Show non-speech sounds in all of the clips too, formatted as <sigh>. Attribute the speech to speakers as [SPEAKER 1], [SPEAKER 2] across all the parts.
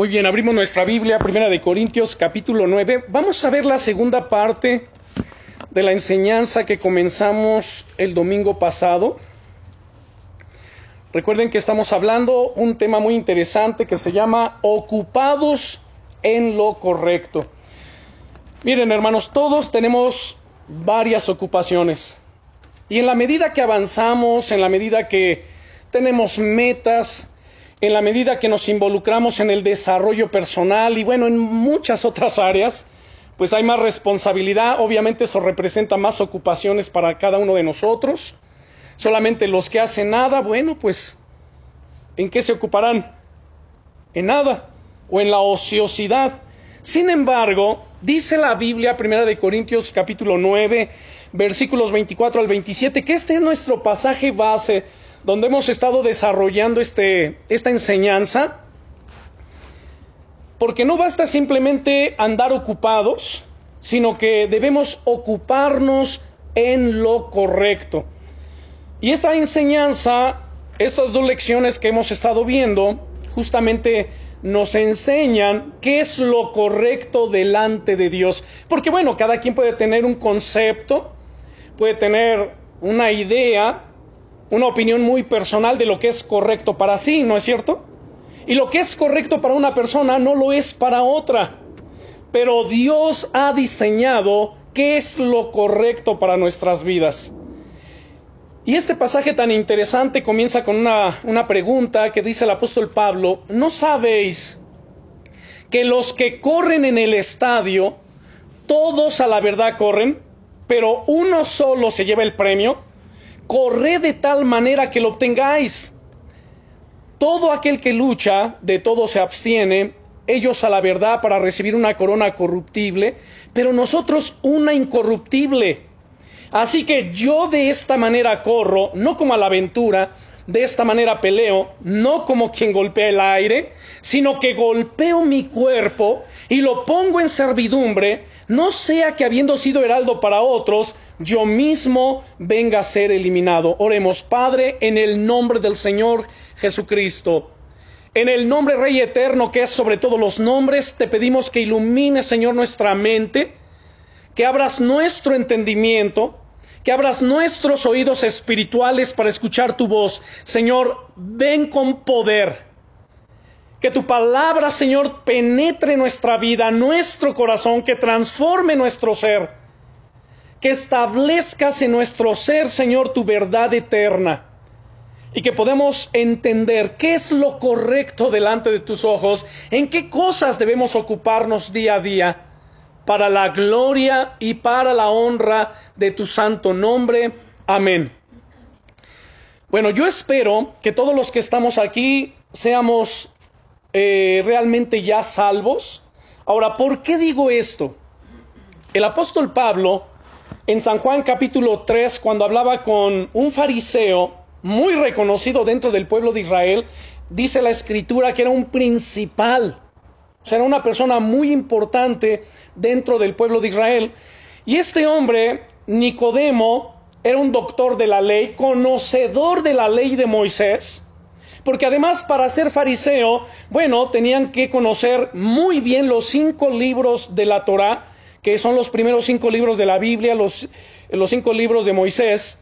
[SPEAKER 1] Muy bien, abrimos nuestra Biblia, Primera de Corintios, capítulo 9. Vamos a ver la segunda parte de la enseñanza que comenzamos el domingo pasado. Recuerden que estamos hablando un tema muy interesante que se llama ocupados en lo correcto. Miren, hermanos, todos tenemos varias ocupaciones. Y en la medida que avanzamos, en la medida que tenemos metas, en la medida que nos involucramos en el desarrollo personal y bueno, en muchas otras áreas, pues hay más responsabilidad, obviamente eso representa más ocupaciones para cada uno de nosotros. Solamente los que hacen nada, bueno, pues ¿en qué se ocuparán? En nada o en la ociosidad. Sin embargo, dice la Biblia, Primera de Corintios capítulo 9, versículos 24 al 27, que este es nuestro pasaje base donde hemos estado desarrollando este, esta enseñanza, porque no basta simplemente andar ocupados, sino que debemos ocuparnos en lo correcto. Y esta enseñanza, estas dos lecciones que hemos estado viendo, justamente nos enseñan qué es lo correcto delante de Dios. Porque bueno, cada quien puede tener un concepto, puede tener una idea, una opinión muy personal de lo que es correcto para sí, ¿no es cierto? Y lo que es correcto para una persona no lo es para otra. Pero Dios ha diseñado qué es lo correcto para nuestras vidas. Y este pasaje tan interesante comienza con una, una, pregunta que dice el apóstol Pablo, ¿no sabéis que los que corren en el estadio, todos a la verdad corren, pero uno solo se lleva el premio? Corred de tal manera que lo obtengáis. Todo aquel que lucha, de todo se abstiene, ellos a la verdad para recibir una corona corruptible, pero nosotros una incorruptible. Así que yo de esta manera corro, no como a la aventura, de esta manera peleo, no como quien golpea el aire, sino que golpeo mi cuerpo y lo pongo en servidumbre, no sea que habiendo sido heraldo para otros, yo mismo venga a ser eliminado. Oremos, Padre, en el nombre del Señor Jesucristo. En el nombre Rey Eterno, que es sobre todos los nombres, te pedimos que ilumines, Señor, nuestra mente, que abras nuestro entendimiento, que abras nuestros oídos espirituales para escuchar tu voz. Señor, ven con poder. Que tu palabra, Señor, penetre nuestra vida, nuestro corazón, que transforme nuestro ser. Que establezcas en nuestro ser, Señor, tu verdad eterna. Y que podamos entender qué es lo correcto delante de tus ojos, en qué cosas debemos ocuparnos día a día para la gloria y para la honra de tu santo nombre. Amén. Bueno, yo espero que todos los que estamos aquí seamos eh, realmente ya salvos. Ahora, ¿por qué digo esto? El apóstol Pablo, en San Juan capítulo 3, cuando hablaba con un fariseo muy reconocido dentro del pueblo de Israel, dice la escritura que era un principal o sea, era una persona muy importante dentro del pueblo de Israel. Y este hombre, Nicodemo, era un doctor de la ley, conocedor de la ley de Moisés, porque además para ser fariseo, bueno, tenían que conocer muy bien los cinco libros de la Torá, que son los primeros cinco libros de la Biblia, los, los cinco libros de Moisés.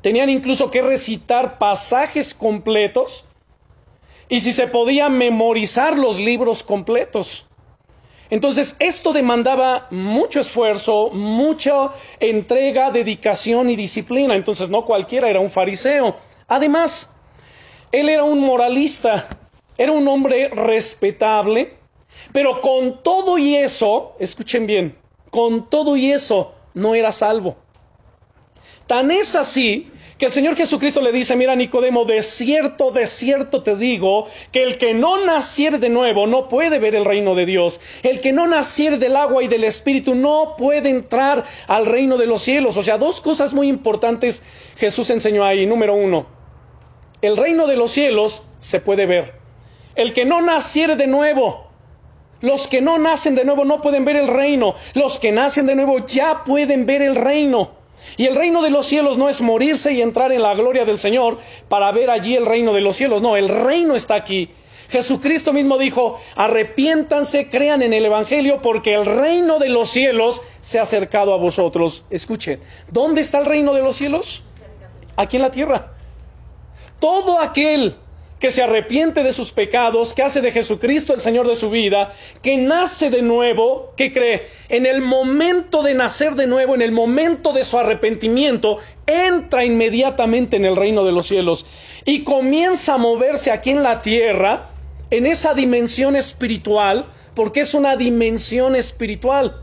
[SPEAKER 1] Tenían incluso que recitar pasajes completos y si se podía memorizar los libros completos. Entonces, esto demandaba mucho esfuerzo, mucha entrega, dedicación y disciplina. Entonces, no cualquiera era un fariseo. Además, él era un moralista, era un hombre respetable, pero con todo y eso, escuchen bien, con todo y eso no era salvo. Tan es así que el Señor Jesucristo le dice, mira Nicodemo, de cierto, de cierto te digo, que el que no naciere de nuevo no puede ver el reino de Dios. El que no naciere del agua y del Espíritu no puede entrar al reino de los cielos. O sea, dos cosas muy importantes Jesús enseñó ahí. Número uno, el reino de los cielos se puede ver. El que no naciere de nuevo, los que no nacen de nuevo no pueden ver el reino. Los que nacen de nuevo ya pueden ver el reino. Y el reino de los cielos no es morirse y entrar en la gloria del Señor para ver allí el reino de los cielos. No, el reino está aquí. Jesucristo mismo dijo, arrepiéntanse, crean en el Evangelio, porque el reino de los cielos se ha acercado a vosotros. Escuchen, ¿dónde está el reino de los cielos? Aquí en la tierra. Todo aquel que se arrepiente de sus pecados, que hace de Jesucristo el Señor de su vida, que nace de nuevo, que cree en el momento de nacer de nuevo, en el momento de su arrepentimiento, entra inmediatamente en el reino de los cielos y comienza a moverse aquí en la tierra, en esa dimensión espiritual, porque es una dimensión espiritual,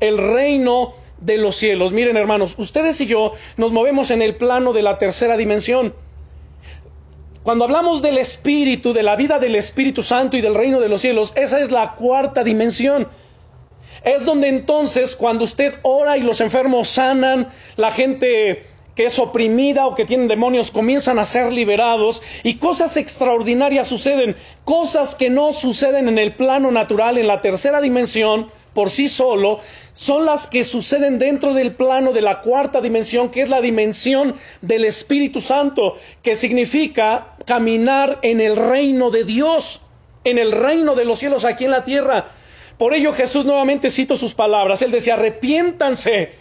[SPEAKER 1] el reino de los cielos. Miren hermanos, ustedes y yo nos movemos en el plano de la tercera dimensión. Cuando hablamos del Espíritu, de la vida del Espíritu Santo y del reino de los cielos, esa es la cuarta dimensión. Es donde entonces cuando usted ora y los enfermos sanan, la gente que es oprimida o que tienen demonios comienzan a ser liberados y cosas extraordinarias suceden, cosas que no suceden en el plano natural, en la tercera dimensión, por sí solo, son las que suceden dentro del plano de la cuarta dimensión, que es la dimensión del Espíritu Santo, que significa caminar en el reino de Dios, en el reino de los cielos aquí en la tierra. Por ello Jesús nuevamente cito sus palabras. Él decía, arrepiéntanse.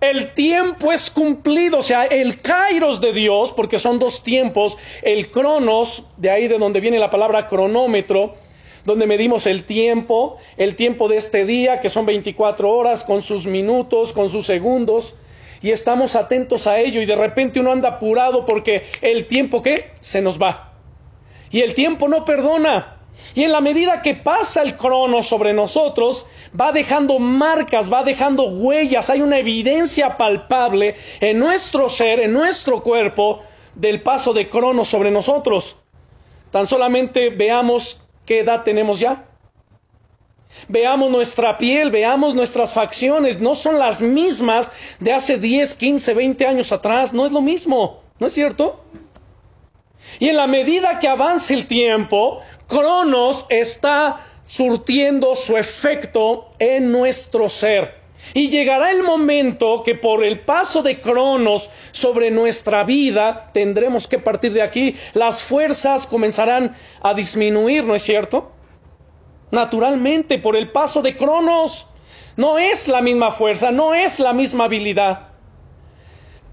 [SPEAKER 1] El tiempo es cumplido, o sea, el kairos de Dios, porque son dos tiempos, el cronos, de ahí de donde viene la palabra cronómetro, donde medimos el tiempo, el tiempo de este día, que son 24 horas, con sus minutos, con sus segundos, y estamos atentos a ello, y de repente uno anda apurado porque el tiempo que se nos va. Y el tiempo no perdona. Y en la medida que pasa el crono sobre nosotros, va dejando marcas, va dejando huellas, hay una evidencia palpable en nuestro ser, en nuestro cuerpo, del paso de crono sobre nosotros. Tan solamente veamos ¿Qué edad tenemos ya? Veamos nuestra piel, veamos nuestras facciones, no son las mismas de hace 10, 15, 20 años atrás, no es lo mismo, ¿no es cierto? Y en la medida que avance el tiempo, Cronos está surtiendo su efecto en nuestro ser. Y llegará el momento que por el paso de Cronos sobre nuestra vida tendremos que partir de aquí. Las fuerzas comenzarán a disminuir, ¿no es cierto? Naturalmente, por el paso de Cronos. No es la misma fuerza, no es la misma habilidad.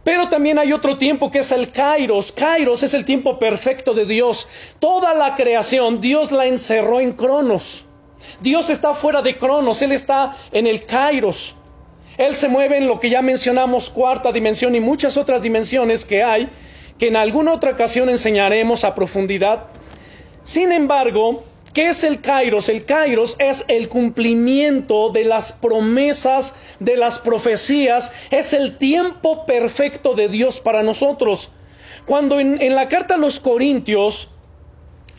[SPEAKER 1] Pero también hay otro tiempo que es el Kairos. Kairos es el tiempo perfecto de Dios. Toda la creación Dios la encerró en Cronos. Dios está fuera de Cronos, Él está en el Kairos. Él se mueve en lo que ya mencionamos, cuarta dimensión y muchas otras dimensiones que hay, que en alguna otra ocasión enseñaremos a profundidad. Sin embargo, ¿qué es el Kairos? El Kairos es el cumplimiento de las promesas, de las profecías, es el tiempo perfecto de Dios para nosotros. Cuando en, en la carta a los Corintios,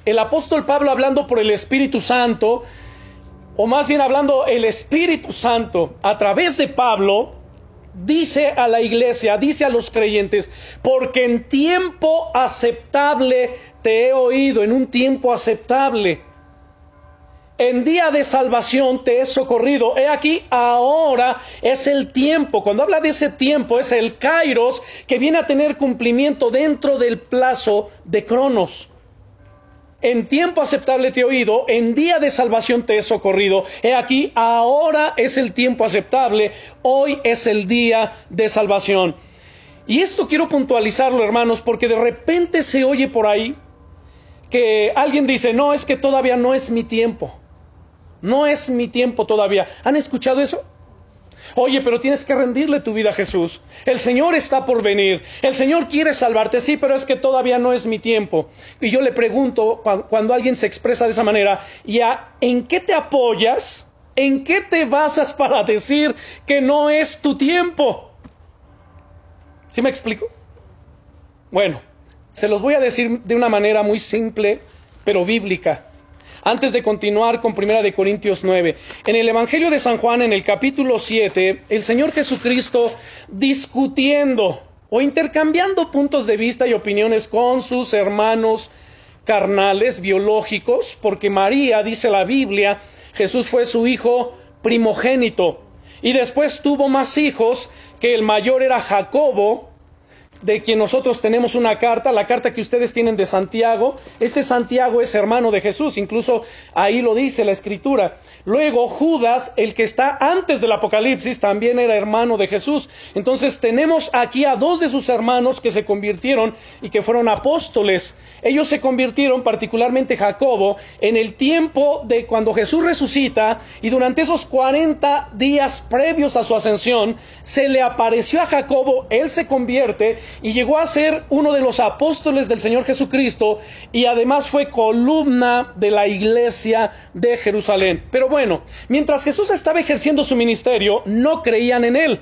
[SPEAKER 1] el apóstol Pablo hablando por el Espíritu Santo, o más bien hablando, el Espíritu Santo a través de Pablo dice a la iglesia, dice a los creyentes, porque en tiempo aceptable te he oído, en un tiempo aceptable. En día de salvación te he socorrido. He aquí, ahora es el tiempo. Cuando habla de ese tiempo, es el kairos que viene a tener cumplimiento dentro del plazo de Cronos. En tiempo aceptable te he oído, en día de salvación te he socorrido. He aquí, ahora es el tiempo aceptable, hoy es el día de salvación. Y esto quiero puntualizarlo, hermanos, porque de repente se oye por ahí que alguien dice, no, es que todavía no es mi tiempo. No es mi tiempo todavía. ¿Han escuchado eso? Oye, pero tienes que rendirle tu vida a Jesús. El Señor está por venir. El Señor quiere salvarte, sí, pero es que todavía no es mi tiempo. Y yo le pregunto, cuando alguien se expresa de esa manera, ¿ya en qué te apoyas? ¿En qué te basas para decir que no es tu tiempo? ¿Sí me explico? Bueno, se los voy a decir de una manera muy simple, pero bíblica antes de continuar con Primera de Corintios 9. En el Evangelio de San Juan, en el capítulo 7, el Señor Jesucristo discutiendo o intercambiando puntos de vista y opiniones con sus hermanos carnales, biológicos, porque María, dice la Biblia, Jesús fue su hijo primogénito y después tuvo más hijos, que el mayor era Jacobo, de quien nosotros tenemos una carta, la carta que ustedes tienen de Santiago. Este Santiago es hermano de Jesús, incluso ahí lo dice la escritura. Luego Judas, el que está antes del Apocalipsis, también era hermano de Jesús. Entonces tenemos aquí a dos de sus hermanos que se convirtieron y que fueron apóstoles. Ellos se convirtieron, particularmente Jacobo, en el tiempo de cuando Jesús resucita y durante esos 40 días previos a su ascensión, se le apareció a Jacobo, él se convierte y llegó a ser uno de los apóstoles del Señor Jesucristo y además fue columna de la iglesia de Jerusalén. Pero bueno, mientras Jesús estaba ejerciendo su ministerio, no creían en él.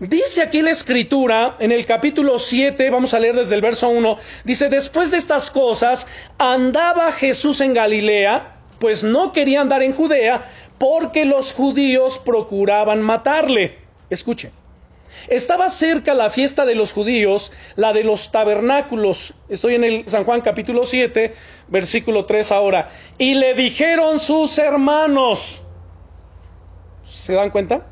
[SPEAKER 1] Dice aquí la escritura, en el capítulo 7, vamos a leer desde el verso 1, dice, después de estas cosas, andaba Jesús en Galilea, pues no quería andar en Judea, porque los judíos procuraban matarle. Escuche. Estaba cerca la fiesta de los judíos, la de los tabernáculos. Estoy en el San Juan capítulo 7, versículo 3 ahora. Y le dijeron sus hermanos. ¿Se dan cuenta?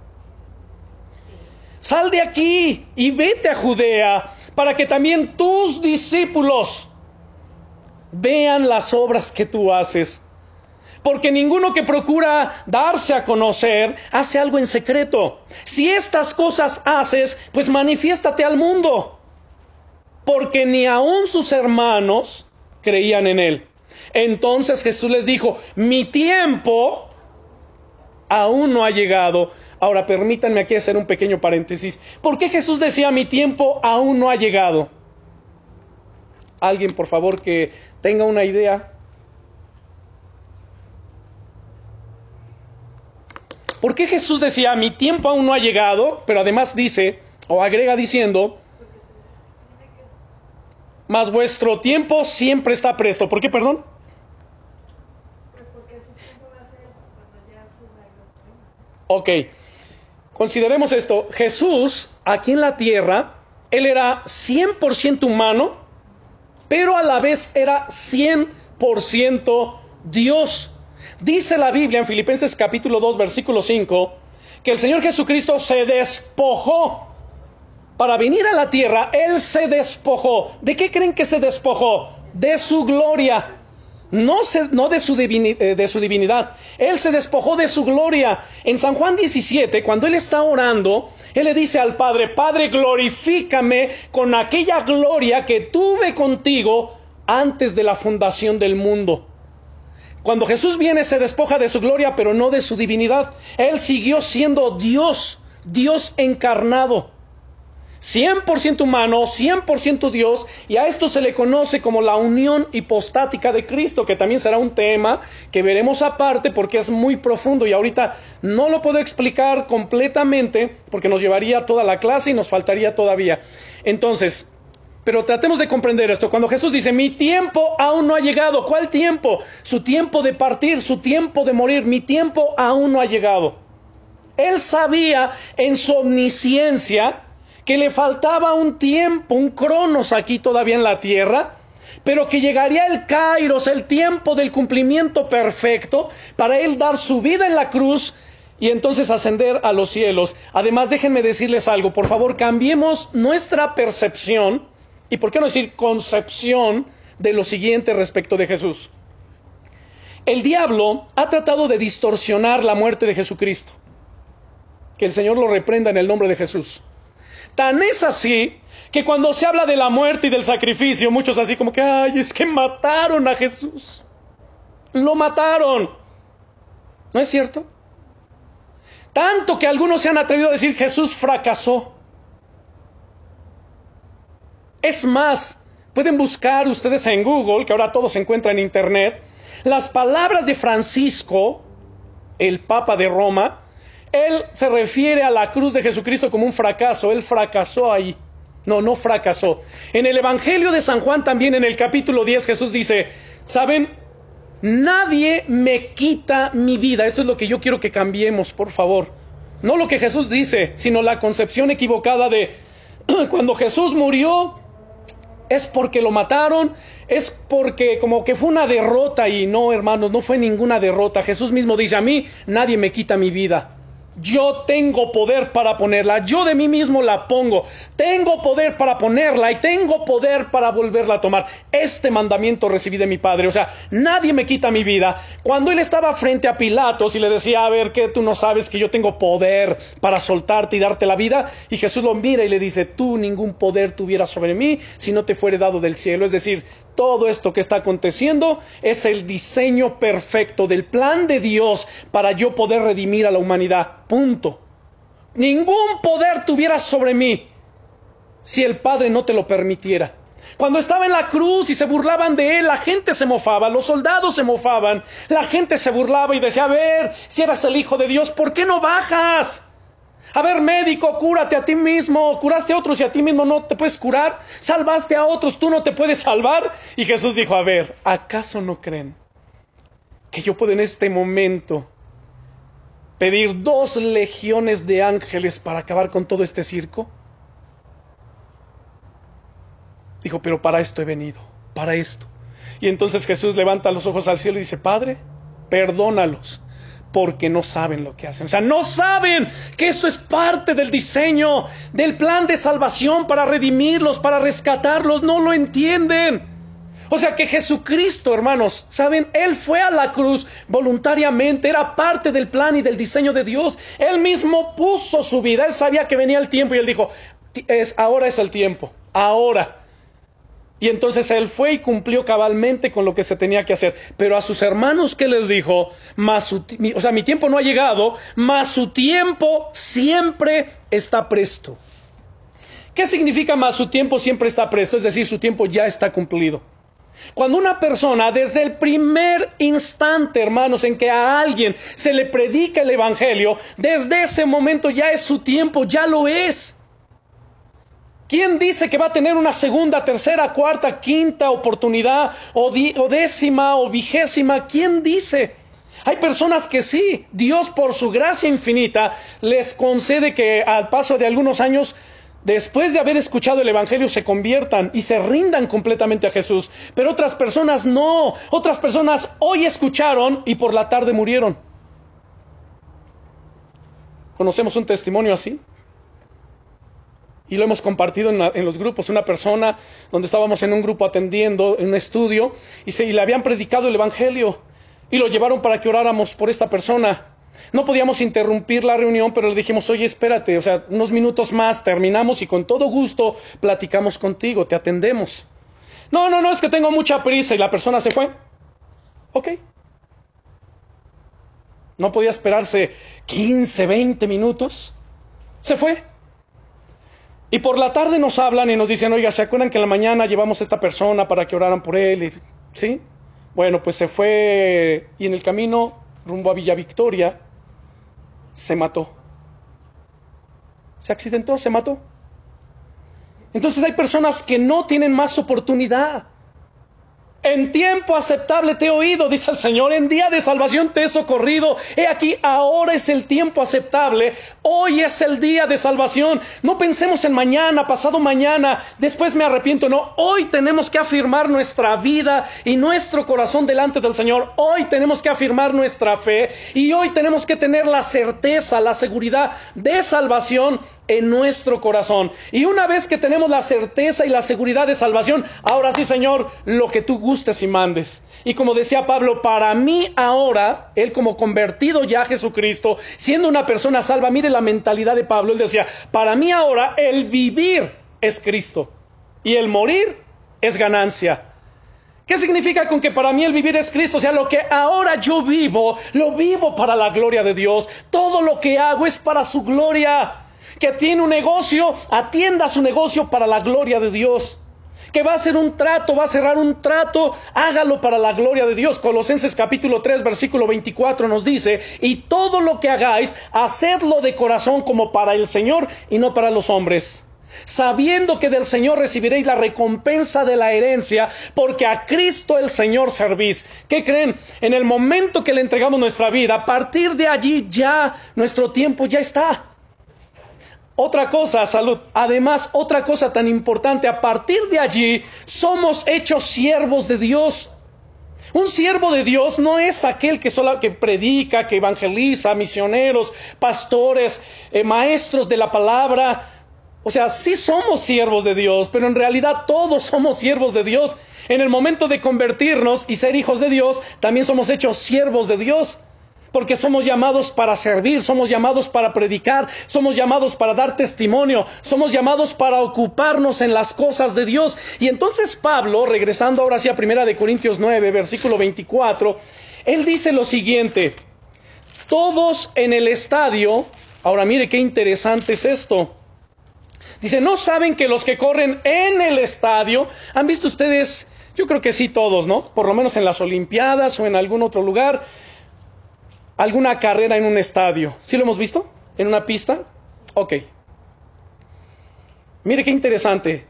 [SPEAKER 1] Sal de aquí y vete a Judea para que también tus discípulos vean las obras que tú haces porque ninguno que procura darse a conocer hace algo en secreto. Si estas cosas haces, pues manifiéstate al mundo, porque ni aun sus hermanos creían en él. Entonces Jesús les dijo, mi tiempo aún no ha llegado. Ahora permítanme aquí hacer un pequeño paréntesis. ¿Por qué Jesús decía mi tiempo aún no ha llegado? Alguien, por favor, que tenga una idea. ¿Por qué Jesús decía, mi tiempo aún no ha llegado? Pero además dice, o agrega diciendo, mas vuestro tiempo siempre está presto. ¿Por qué, perdón? Pues porque su tiempo va a ser cuando ya Ok, consideremos esto. Jesús, aquí en la tierra, él era 100% humano, pero a la vez era 100% Dios. Dice la Biblia en Filipenses capítulo 2, versículo 5, que el Señor Jesucristo se despojó para venir a la tierra. Él se despojó. ¿De qué creen que se despojó? De su gloria. No, no de, su eh, de su divinidad. Él se despojó de su gloria. En San Juan 17, cuando Él está orando, Él le dice al Padre, Padre, glorifícame con aquella gloria que tuve contigo antes de la fundación del mundo. Cuando Jesús viene se despoja de su gloria, pero no de su divinidad. Él siguió siendo Dios, Dios encarnado. 100% humano, 100% Dios, y a esto se le conoce como la unión hipostática de Cristo, que también será un tema que veremos aparte porque es muy profundo y ahorita no lo puedo explicar completamente porque nos llevaría toda la clase y nos faltaría todavía. Entonces, pero tratemos de comprender esto. Cuando Jesús dice, mi tiempo aún no ha llegado, ¿cuál tiempo? Su tiempo de partir, su tiempo de morir, mi tiempo aún no ha llegado. Él sabía en su omnisciencia que le faltaba un tiempo, un cronos aquí todavía en la tierra, pero que llegaría el kairos, el tiempo del cumplimiento perfecto, para él dar su vida en la cruz y entonces ascender a los cielos. Además, déjenme decirles algo, por favor, cambiemos nuestra percepción y por qué no decir concepción de lo siguiente respecto de Jesús. El diablo ha tratado de distorsionar la muerte de Jesucristo. Que el Señor lo reprenda en el nombre de Jesús. Tan es así que cuando se habla de la muerte y del sacrificio, muchos así como que, ay, es que mataron a Jesús. Lo mataron. ¿No es cierto? Tanto que algunos se han atrevido a decir Jesús fracasó. Es más, pueden buscar ustedes en Google, que ahora todo se encuentra en Internet, las palabras de Francisco, el Papa de Roma, él se refiere a la cruz de Jesucristo como un fracaso, él fracasó ahí. No, no fracasó. En el Evangelio de San Juan también en el capítulo 10 Jesús dice, ¿saben? Nadie me quita mi vida. Esto es lo que yo quiero que cambiemos, por favor. No lo que Jesús dice, sino la concepción equivocada de <clears throat> cuando Jesús murió, es porque lo mataron, es porque como que fue una derrota y no, hermanos, no fue ninguna derrota. Jesús mismo dice, a mí nadie me quita mi vida. Yo tengo poder para ponerla, yo de mí mismo la pongo, tengo poder para ponerla y tengo poder para volverla a tomar. Este mandamiento recibí de mi Padre, o sea, nadie me quita mi vida. Cuando él estaba frente a Pilatos y le decía, a ver, que tú no sabes que yo tengo poder para soltarte y darte la vida, y Jesús lo mira y le dice, tú ningún poder tuvieras sobre mí si no te fuere dado del cielo. Es decir, todo esto que está aconteciendo es el diseño perfecto del plan de Dios para yo poder redimir a la humanidad. Punto. Ningún poder tuviera sobre mí si el Padre no te lo permitiera. Cuando estaba en la cruz y se burlaban de él, la gente se mofaba, los soldados se mofaban, la gente se burlaba y decía, a ver, si eras el Hijo de Dios, ¿por qué no bajas? A ver, médico, cúrate a ti mismo. Curaste a otros y a ti mismo no te puedes curar. Salvaste a otros, tú no te puedes salvar. Y Jesús dijo, a ver, ¿acaso no creen que yo puedo en este momento pedir dos legiones de ángeles para acabar con todo este circo? Dijo, pero para esto he venido, para esto. Y entonces Jesús levanta los ojos al cielo y dice, Padre, perdónalos porque no saben lo que hacen. O sea, no saben que esto es parte del diseño, del plan de salvación para redimirlos, para rescatarlos. No lo entienden. O sea que Jesucristo, hermanos, saben, Él fue a la cruz voluntariamente, era parte del plan y del diseño de Dios. Él mismo puso su vida, Él sabía que venía el tiempo y Él dijo, es, ahora es el tiempo, ahora. Y entonces él fue y cumplió cabalmente con lo que se tenía que hacer. Pero a sus hermanos, ¿qué les dijo? Más o sea, mi tiempo no ha llegado, mas su tiempo siempre está presto. ¿Qué significa más su tiempo siempre está presto? Es decir, su tiempo ya está cumplido. Cuando una persona, desde el primer instante, hermanos, en que a alguien se le predica el Evangelio, desde ese momento ya es su tiempo, ya lo es. ¿Quién dice que va a tener una segunda, tercera, cuarta, quinta oportunidad o, décima o vigésima? ¿Quién dice? Hay personas que sí, Dios por su gracia infinita les concede que al paso de algunos años, después de haber escuchado el Evangelio, se conviertan y se rindan completamente a Jesús. Pero otras personas no, otras personas hoy escucharon y por la tarde murieron. ¿Conocemos un testimonio así? Y lo hemos compartido en, los grupos. Una persona donde estábamos en un grupo atendiendo, en un estudio, y, se, y le habían predicado el Evangelio y lo llevaron para que oráramos por esta persona. No podíamos interrumpir la reunión, pero le dijimos, oye, espérate, o sea, unos minutos más, terminamos y con todo gusto platicamos contigo, te atendemos. No, no, no, es que tengo mucha prisa y la persona se fue. Ok. No podía esperarse 15, 20 minutos. Se fue. Y por la tarde nos hablan y nos dicen, oiga, ¿se acuerdan que en la mañana llevamos a esta persona para que oraran por él? ¿Sí? Bueno, pues se fue y en el camino rumbo a Villa Victoria se mató. Se accidentó, se mató. Entonces hay personas que no tienen más oportunidad. En tiempo aceptable te he oído, dice el Señor, en día de salvación te he socorrido. He aquí, ahora es el tiempo aceptable, hoy es el día de salvación. No pensemos en mañana, pasado mañana, después me arrepiento. No, hoy tenemos que afirmar nuestra vida y nuestro corazón delante del Señor. Hoy tenemos que afirmar nuestra fe y hoy tenemos que tener la certeza, la seguridad de salvación en nuestro corazón. Y una vez que tenemos la certeza y la seguridad de salvación, ahora sí, Señor, lo que tú gustes y mandes. Y como decía Pablo, para mí ahora, él como convertido ya a Jesucristo, siendo una persona salva, mire la mentalidad de Pablo, él decía, para mí ahora el vivir es Cristo y el morir es ganancia. ¿Qué significa con que para mí el vivir es Cristo? O sea, lo que ahora yo vivo, lo vivo para la gloria de Dios. Todo lo que hago es para su gloria que tiene un negocio, atienda su negocio para la gloria de Dios. Que va a hacer un trato, va a cerrar un trato, hágalo para la gloria de Dios. Colosenses capítulo 3, versículo 24 nos dice, y todo lo que hagáis, hacedlo de corazón como para el Señor y no para los hombres sabiendo que del Señor recibiréis la recompensa de la herencia, porque a Cristo el Señor servís. ¿Qué creen? En el momento que le entregamos nuestra vida, a partir de allí ya nuestro tiempo ya está. Otra cosa, salud. Además, otra cosa tan importante, a partir de allí somos hechos siervos de Dios. Un siervo de Dios no es aquel que solo que predica, que evangeliza, misioneros, pastores, eh, maestros de la palabra. O sea, sí somos siervos de Dios, pero en realidad todos somos siervos de Dios. En el momento de convertirnos y ser hijos de Dios, también somos hechos siervos de Dios porque somos llamados para servir, somos llamados para predicar, somos llamados para dar testimonio, somos llamados para ocuparnos en las cosas de Dios. Y entonces Pablo, regresando ahora hacia Primera de Corintios 9, versículo 24, él dice lo siguiente: Todos en el estadio, ahora mire qué interesante es esto. Dice, ¿no saben que los que corren en el estadio, han visto ustedes, yo creo que sí todos, ¿no? Por lo menos en las Olimpiadas o en algún otro lugar, alguna carrera en un estadio. ¿Sí lo hemos visto? ¿En una pista? Ok. Mire qué interesante.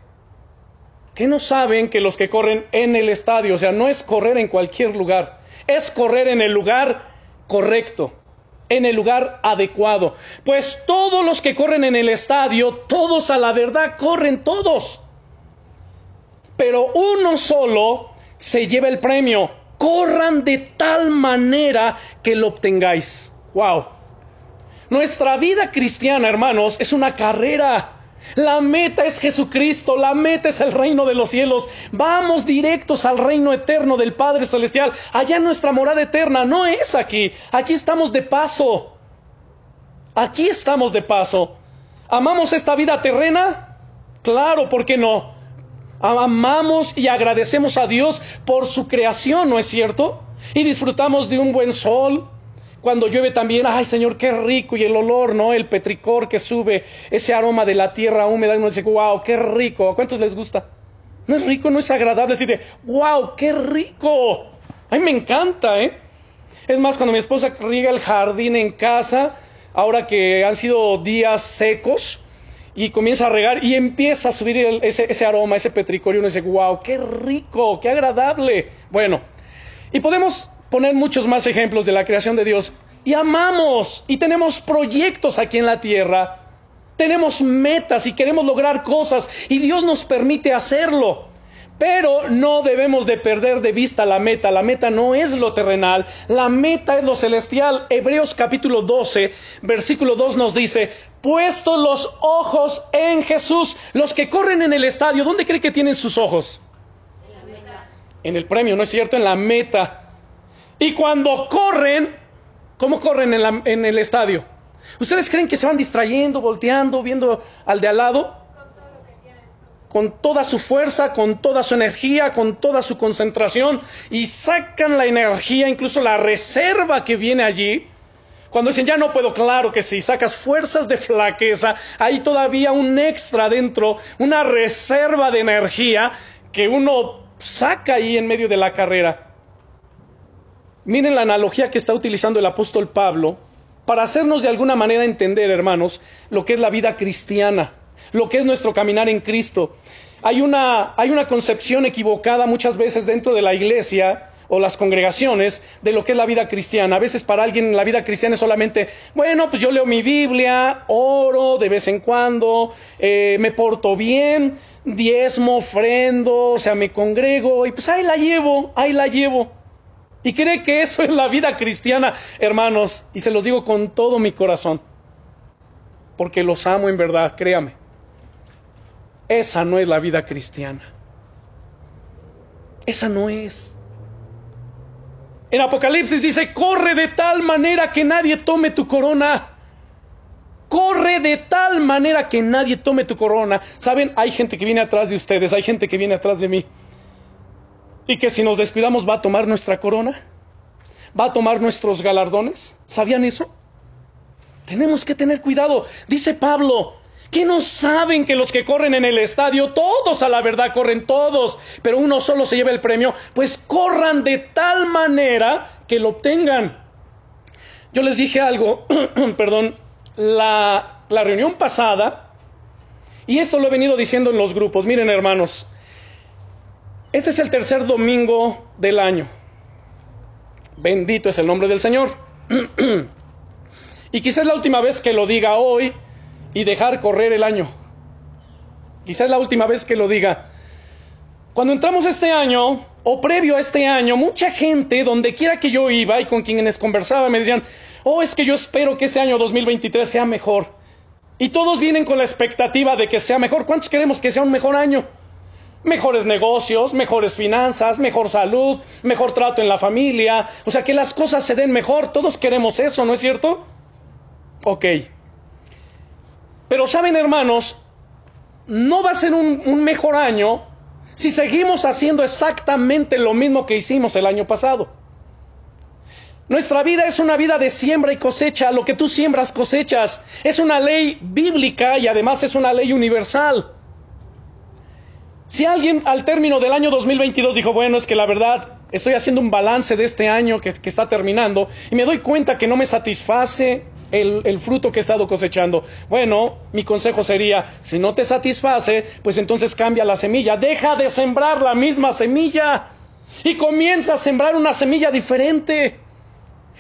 [SPEAKER 1] ¿Qué no saben que los que corren en el estadio, o sea, no es correr en cualquier lugar, es correr en el lugar correcto, en el lugar adecuado? Pues todos los que corren en el estadio, todos a la verdad corren todos. Pero uno solo se lleva el premio corran de tal manera que lo obtengáis. Wow. Nuestra vida cristiana, hermanos, es una carrera. La meta es Jesucristo, la meta es el reino de los cielos. Vamos directos al reino eterno del Padre Celestial. Allá nuestra morada eterna no es aquí. Aquí estamos de paso. Aquí estamos de paso. ¿Amamos esta vida terrena? Claro, ¿por qué no? Amamos y agradecemos a Dios por su creación, ¿no es cierto? Y disfrutamos de un buen sol. Cuando llueve también, ay Señor, qué rico, y el olor, ¿no? El petricor que sube, ese aroma de la tierra húmeda, y uno dice, wow, qué rico. ¿A cuántos les gusta? ¿No es rico? ¿No es agradable? Decir, wow, qué rico. A mí me encanta, ¿eh? Es más, cuando mi esposa riega el jardín en casa, ahora que han sido días secos, y comienza a regar y empieza a subir ese, aroma, ese petricorio. Uno dice, wow, qué rico, qué agradable. Bueno, y podemos poner muchos más ejemplos de la creación de Dios. Y amamos y tenemos proyectos aquí en la tierra. Tenemos metas y queremos lograr cosas y Dios nos permite hacerlo. Pero no debemos de perder de vista la meta. La meta no es lo terrenal, la meta es lo celestial. Hebreos capítulo 12, versículo 2 nos dice, puestos los ojos en Jesús, los que corren en el estadio, ¿dónde cree que tienen sus ojos? En, en el premio, ¿no es cierto? En la meta. Y cuando corren, ¿cómo corren en, en el estadio? ¿Ustedes creen que se van distrayendo, volteando, viendo al de al lado? Con toda su fuerza, con toda su energía, con toda su concentración y sacan la energía, incluso la reserva que viene allí. Cuando dicen, ya no puedo, claro que sí, sacas fuerzas de flaqueza, hay todavía un extra dentro, una reserva de energía que uno saca ahí en medio de la carrera. Miren la analogía que está utilizando el apóstol Pablo para hacernos de alguna manera entender, hermanos, lo que es la vida cristiana lo que es nuestro caminar en Cristo. Hay una, hay una concepción equivocada muchas veces dentro de la iglesia o las congregaciones de lo que es la vida cristiana. A veces para alguien la vida cristiana es solamente, bueno, pues yo leo mi Biblia, oro de vez en cuando, eh, me porto bien, diezmo, ofrendo, o sea, me congrego y pues ahí la llevo, ahí la llevo. Y cree que eso es la vida cristiana, hermanos, y se los digo con todo mi corazón, porque los amo en verdad, créame. Esa no es la vida cristiana. Esa no es. En Apocalipsis dice, corre de tal manera que nadie tome tu corona. Corre de tal manera que nadie tome tu corona. Saben, hay gente que viene atrás de ustedes, hay gente que viene atrás de mí. Y que si nos descuidamos va a tomar nuestra corona. Va a tomar nuestros galardones. ¿Sabían eso? Tenemos que tener cuidado. Dice Pablo, ¿Qué no saben que los que corren en el estadio, todos a la verdad corren todos, pero uno solo se lleva el premio? Pues corran de tal manera que lo obtengan. Yo les dije algo, <clears throat> perdón, la, la reunión pasada, y esto lo he venido diciendo en los grupos, miren hermanos, este es el tercer domingo del año. Bendito es el nombre del Señor. <clears throat> y quizás la última vez que lo diga hoy, y dejar correr el año. Quizás es la última vez que lo diga. Cuando entramos este año, o previo a este año, mucha gente, donde quiera que yo iba y con quienes conversaba, me decían, oh, es que yo espero que este año 2023 sea mejor. Y todos vienen con la expectativa de que sea mejor. ¿Cuántos queremos que sea un mejor año? Mejores negocios, mejores finanzas, mejor salud, mejor trato en la familia. O sea, que las cosas se den mejor. Todos queremos eso, ¿no es cierto? Ok. Pero saben, hermanos, no va a ser un, mejor año si seguimos haciendo exactamente lo mismo que hicimos el año pasado. Nuestra vida es una vida de siembra y cosecha. Lo que tú siembras cosechas. Es una ley bíblica y además es una ley universal. Si alguien al término del año 2022 dijo, bueno, es que la verdad estoy haciendo un balance de este año que está terminando y me doy cuenta que no me satisface el, fruto que he estado cosechando. Bueno, mi consejo sería, si no te satisface, pues entonces cambia la semilla. Deja de sembrar la misma semilla y comienza a sembrar una semilla diferente.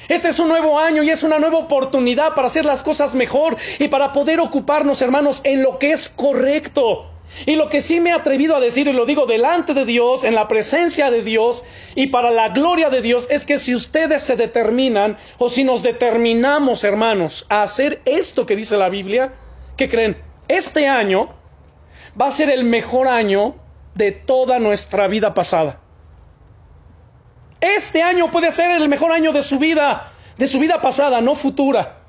[SPEAKER 1] Este es un nuevo año y es una nueva oportunidad para hacer las cosas mejor y para poder ocuparnos, hermanos, en lo que es correcto. Y lo que sí me he atrevido a decir, y lo digo delante de Dios, en la presencia de Dios y para la gloria de Dios, es que si ustedes se determinan o si nos determinamos, hermanos, a hacer esto que dice la Biblia, ¿qué creen? Este año va a ser el mejor año de toda nuestra vida pasada. Este año puede ser el mejor año de su vida, de su vida pasada, no futura.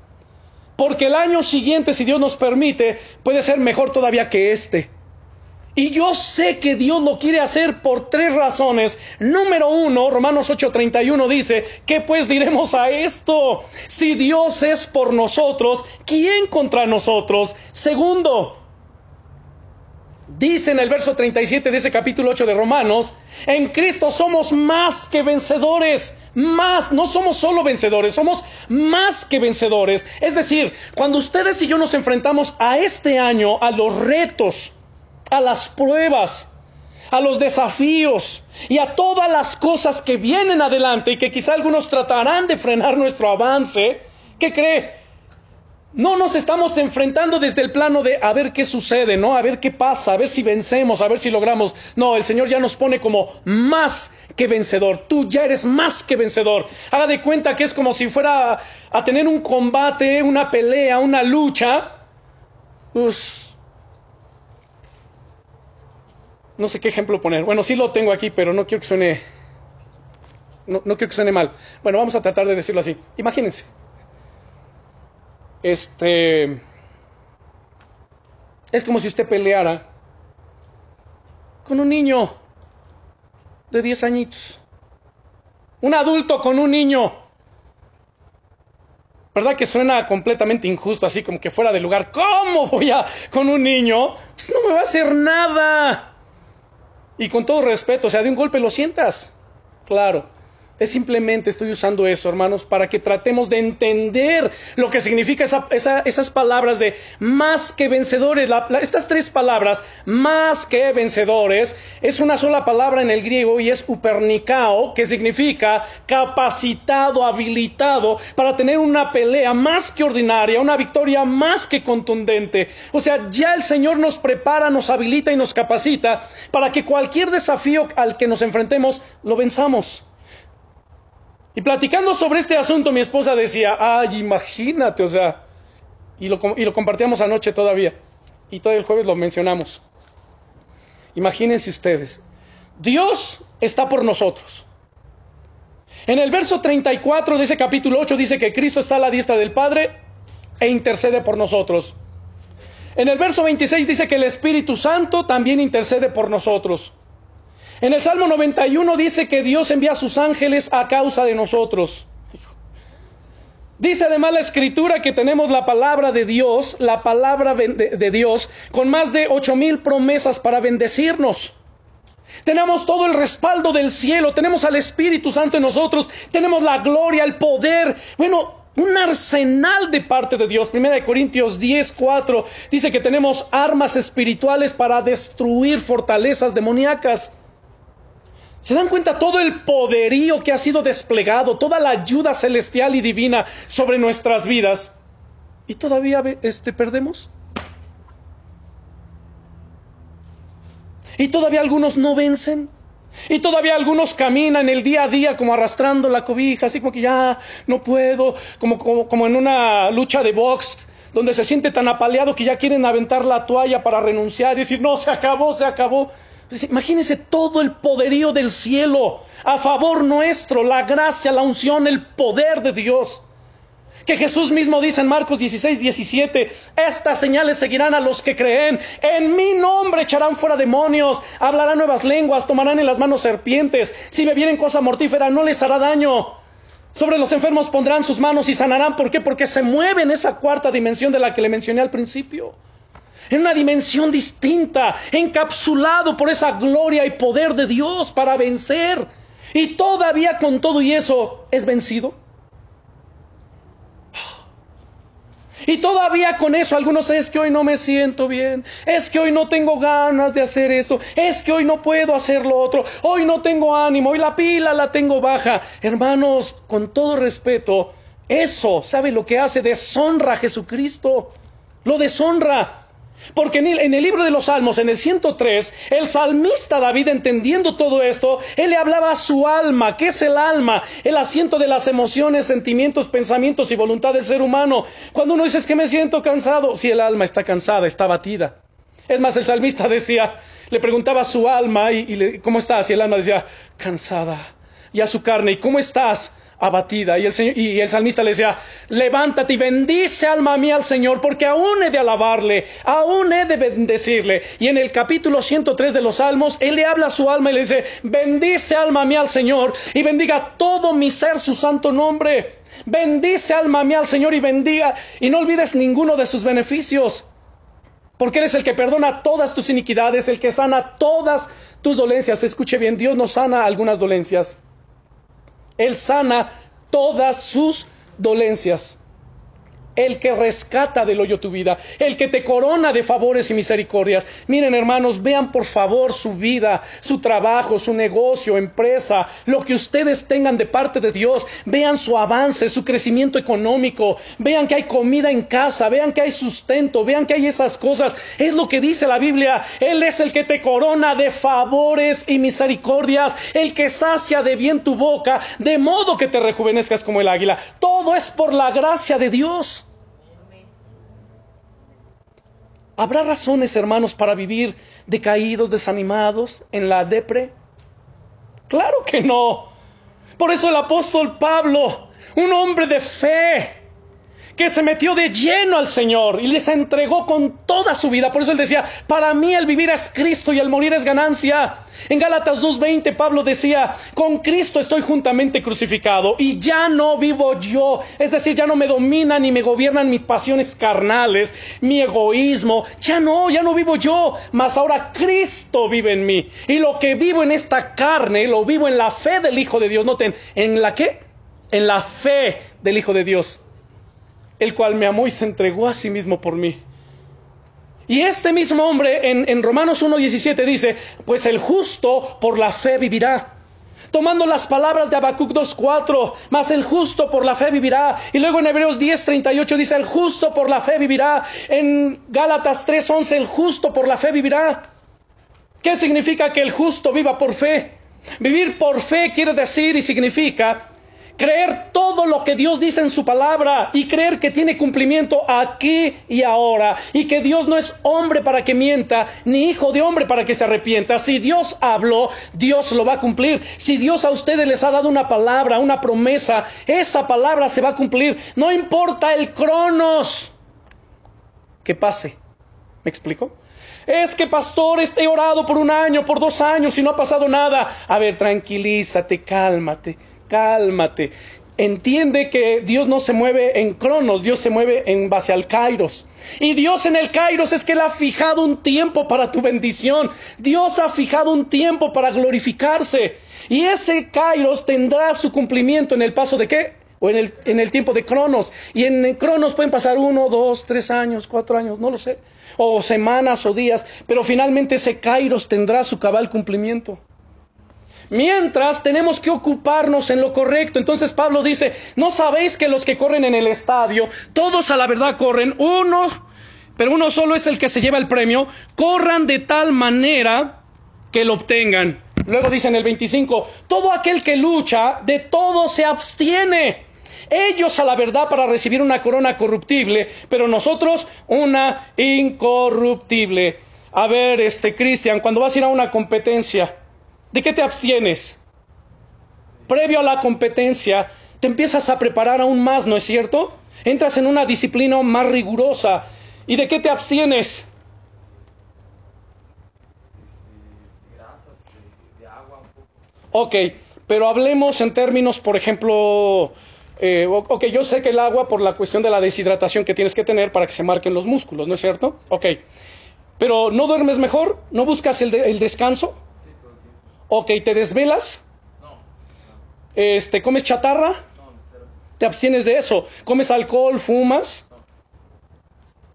[SPEAKER 1] Porque el año siguiente, si Dios nos permite, puede ser mejor todavía que este. Y yo sé que Dios lo quiere hacer por tres razones. Número uno, Romanos 8:31 dice, ¿qué pues diremos a esto? Si Dios es por nosotros, ¿quién contra nosotros? Segundo, dice en el verso 37 de ese capítulo 8 de Romanos, en Cristo somos más que vencedores, más, no somos solo vencedores, somos más que vencedores. Es decir, cuando ustedes y yo nos enfrentamos a este año, a los retos, a las pruebas, a los desafíos y a todas las cosas que vienen adelante y que quizá algunos tratarán de frenar nuestro avance, ¿qué cree? No nos estamos enfrentando desde el plano de a ver qué sucede, ¿no? A ver qué pasa, a ver si vencemos, a ver si logramos. No, el Señor ya nos pone como más que vencedor. Tú ya eres más que vencedor. Haga de cuenta que es como si fuera a tener un combate, una pelea, una lucha. Pues no sé qué ejemplo poner. Bueno, sí lo tengo aquí, pero no quiero que suene. No, quiero que suene mal. Bueno, vamos a tratar de decirlo así. Imagínense. Este. Es como si usted peleara con un niño de 10 añitos. Un adulto con un niño. ¿Verdad que suena completamente injusto, así como que fuera de lugar? ¿Cómo voy a con un niño? Pues no me va a hacer nada. Y con todo respeto, o sea, de un golpe lo sientas. Claro. Es simplemente estoy usando eso, hermanos, para que tratemos de entender lo que significa esas palabras de más que vencedores. estas tres palabras, más que vencedores, es una sola palabra en el griego y es upernicao, que significa capacitado, habilitado para tener una pelea más que ordinaria, una victoria más que contundente. O sea, ya el Señor nos prepara, nos habilita y nos capacita para que cualquier desafío al que nos enfrentemos lo venzamos. Y platicando sobre este asunto, mi esposa decía, ay, imagínate, o sea, y lo, y lo compartíamos anoche todavía, y todo el jueves lo mencionamos. Imagínense ustedes, Dios está por nosotros. En el verso 34 de ese capítulo 8 dice que Cristo está a la diestra del Padre e intercede por nosotros. En el verso 26 dice que el Espíritu Santo también intercede por nosotros. En el Salmo 91 dice que Dios envía a sus ángeles a causa de nosotros. Dice además la escritura que tenemos la palabra de Dios, la palabra de Dios, con más de ocho mil promesas para bendecirnos. Tenemos todo el respaldo del cielo, tenemos al Espíritu Santo en nosotros, tenemos la gloria, el poder. Bueno, un arsenal de parte de Dios. Primera de Corintios 10, 4 dice que tenemos armas espirituales para destruir fortalezas demoníacas. ¿Se dan cuenta todo el poderío que ha sido desplegado, toda la ayuda celestial y divina sobre nuestras vidas? ¿Y todavía este, perdemos? ¿Y todavía algunos no vencen? Y todavía algunos caminan el día a día como arrastrando la cobija, así como que ya no puedo, como, como, como en una lucha de box, donde se siente tan apaleado que ya quieren aventar la toalla para renunciar y decir, no, se acabó, se acabó. Imagínense todo el poderío del cielo a favor nuestro, la gracia, la unción, el poder de Dios. Que Jesús mismo dice en Marcos 16, 17, estas señales seguirán a los que creen, en mi nombre echarán fuera demonios, hablarán nuevas lenguas, tomarán en las manos serpientes, si bebieren cosa mortífera no les hará daño. Sobre los enfermos pondrán sus manos y sanarán. ¿Por qué? Porque se mueve en esa cuarta dimensión de la que le mencioné al principio. En una dimensión distinta, encapsulado por esa gloria y poder de Dios para vencer. Y todavía con todo y eso es vencido. Y todavía con eso algunos es que hoy no me siento bien, es que hoy no tengo ganas de hacer eso, es que hoy no puedo hacer lo otro, hoy no tengo ánimo, hoy la pila la tengo baja. Hermanos, con todo respeto, eso, ¿sabe lo que hace? Deshonra a Jesucristo, lo deshonra. Porque en el, libro de los Salmos, en el 103, el salmista David, entendiendo todo esto, él le hablaba a su alma. ¿Qué es el alma? El asiento de las emociones, sentimientos, pensamientos y voluntad del ser humano. Cuando uno dice que me siento cansado, si el alma está cansada, está batida. Es más, el salmista <laughs> decía, le preguntaba a su alma, y, ¿cómo estás? Y el alma decía, cansada. Y a su carne, ¿y cómo estás? Abatida. Y el, Señor, y el salmista le decía, levántate y bendice alma mía al Señor, porque aún he de alabarle, aún he de bendecirle. Y en el capítulo 103 de los Salmos, él le habla a su alma y le dice, bendice alma mía al Señor y bendiga todo mi ser su santo nombre. Bendice alma mía al Señor y bendiga y no olvides ninguno de sus beneficios. Porque Él es el que perdona todas tus iniquidades, el que sana todas tus dolencias. Escuche bien, Dios no sana algunas dolencias. Él sana todas sus dolencias el que rescata del hoyo tu vida, el que te corona de favores y misericordias. Miren hermanos, vean por favor su vida, su trabajo, su negocio, empresa, lo que ustedes tengan de parte de Dios, vean su avance, su crecimiento económico, vean que hay comida en casa, vean que hay sustento, vean que hay esas cosas. Es lo que dice la Biblia, Él es el que te corona de favores y misericordias, el que sacia de bien tu boca, de modo que te rejuvenezcas como el águila. Todo es por la gracia de Dios. ¿Habrá razones, hermanos, para vivir decaídos, desanimados, en la depre? Claro que no. Por eso el apóstol Pablo, un hombre de fe, que se metió de lleno al Señor y les entregó con toda su vida. Por eso él decía, para mí el vivir es Cristo y el morir es ganancia. En Gálatas 2.20 Pablo decía, con Cristo estoy juntamente crucificado y ya no vivo yo. Es decir, ya no me dominan ni me gobiernan mis pasiones carnales, mi egoísmo. Ya no, ya no vivo yo, mas ahora Cristo vive en mí. Y lo que vivo en esta carne, lo vivo en la fe del Hijo de Dios. Noten, ¿en la qué? En la fe del Hijo de Dios el cual me amó y se entregó a sí mismo por mí. Y este mismo hombre en, en Romanos 1.17 dice, pues el justo por la fe vivirá. Tomando las palabras de Habacuc 2.4, mas el justo por la fe vivirá. Y luego en Hebreos 10.38 dice, el justo por la fe vivirá. En Gálatas 3.11, el justo por la fe vivirá. ¿Qué significa que el justo viva por fe? Vivir por fe quiere decir y significa creer todo lo que Dios dice en su palabra y creer que tiene cumplimiento aquí y ahora y que Dios no es hombre para que mienta ni hijo de hombre para que se arrepienta. Si Dios habló, Dios lo va a cumplir. Si Dios a ustedes les ha dado una palabra, una promesa, esa palabra se va a cumplir. No importa el cronos que pase. ¿Me explico? Es que pastor, esté orado por un año, por dos años y no ha pasado nada. A ver, tranquilízate, cálmate cálmate. Entiende que Dios no se mueve en cronos, Dios se mueve en base al kairos. Y Dios en el kairos es que Él ha fijado un tiempo para tu bendición. Dios ha fijado un tiempo para glorificarse. Y ese kairos tendrá su cumplimiento en el paso de qué? O en el, en el tiempo de cronos. Y en cronos pueden pasar uno, dos, tres años, cuatro años, no lo sé. O semanas o días. Pero finalmente ese kairos tendrá su cabal cumplimiento. Mientras tenemos que ocuparnos en lo correcto. Entonces Pablo dice, ¿no sabéis que los que corren en el estadio, todos a la verdad corren, unos, pero uno solo es el que se lleva el premio, corran de tal manera que lo obtengan. Luego dice en el 25, todo aquel que lucha, de todo se abstiene. Ellos a la verdad para recibir una corona corruptible, pero nosotros una incorruptible. A ver, este Cristian, cuando vas a ir a una competencia, ¿de qué te abstienes? Previo a la competencia, te empiezas a preparar aún más, ¿no es cierto? Entras en una disciplina más rigurosa. ¿Y de qué te abstienes? Ok, pero hablemos en términos, por ejemplo, eh, ok, yo sé que el agua por la cuestión de la deshidratación que tienes que tener para que se marquen los músculos, ¿no es cierto? Ok, pero ¿no duermes mejor? ¿No buscas el, el descanso? Sí, todo el tiempo. Ok, ¿te desvelas? No. Este, ¿Comes chatarra? ¿Te abstienes de eso? ¿Comes alcohol? ¿Fumas? No.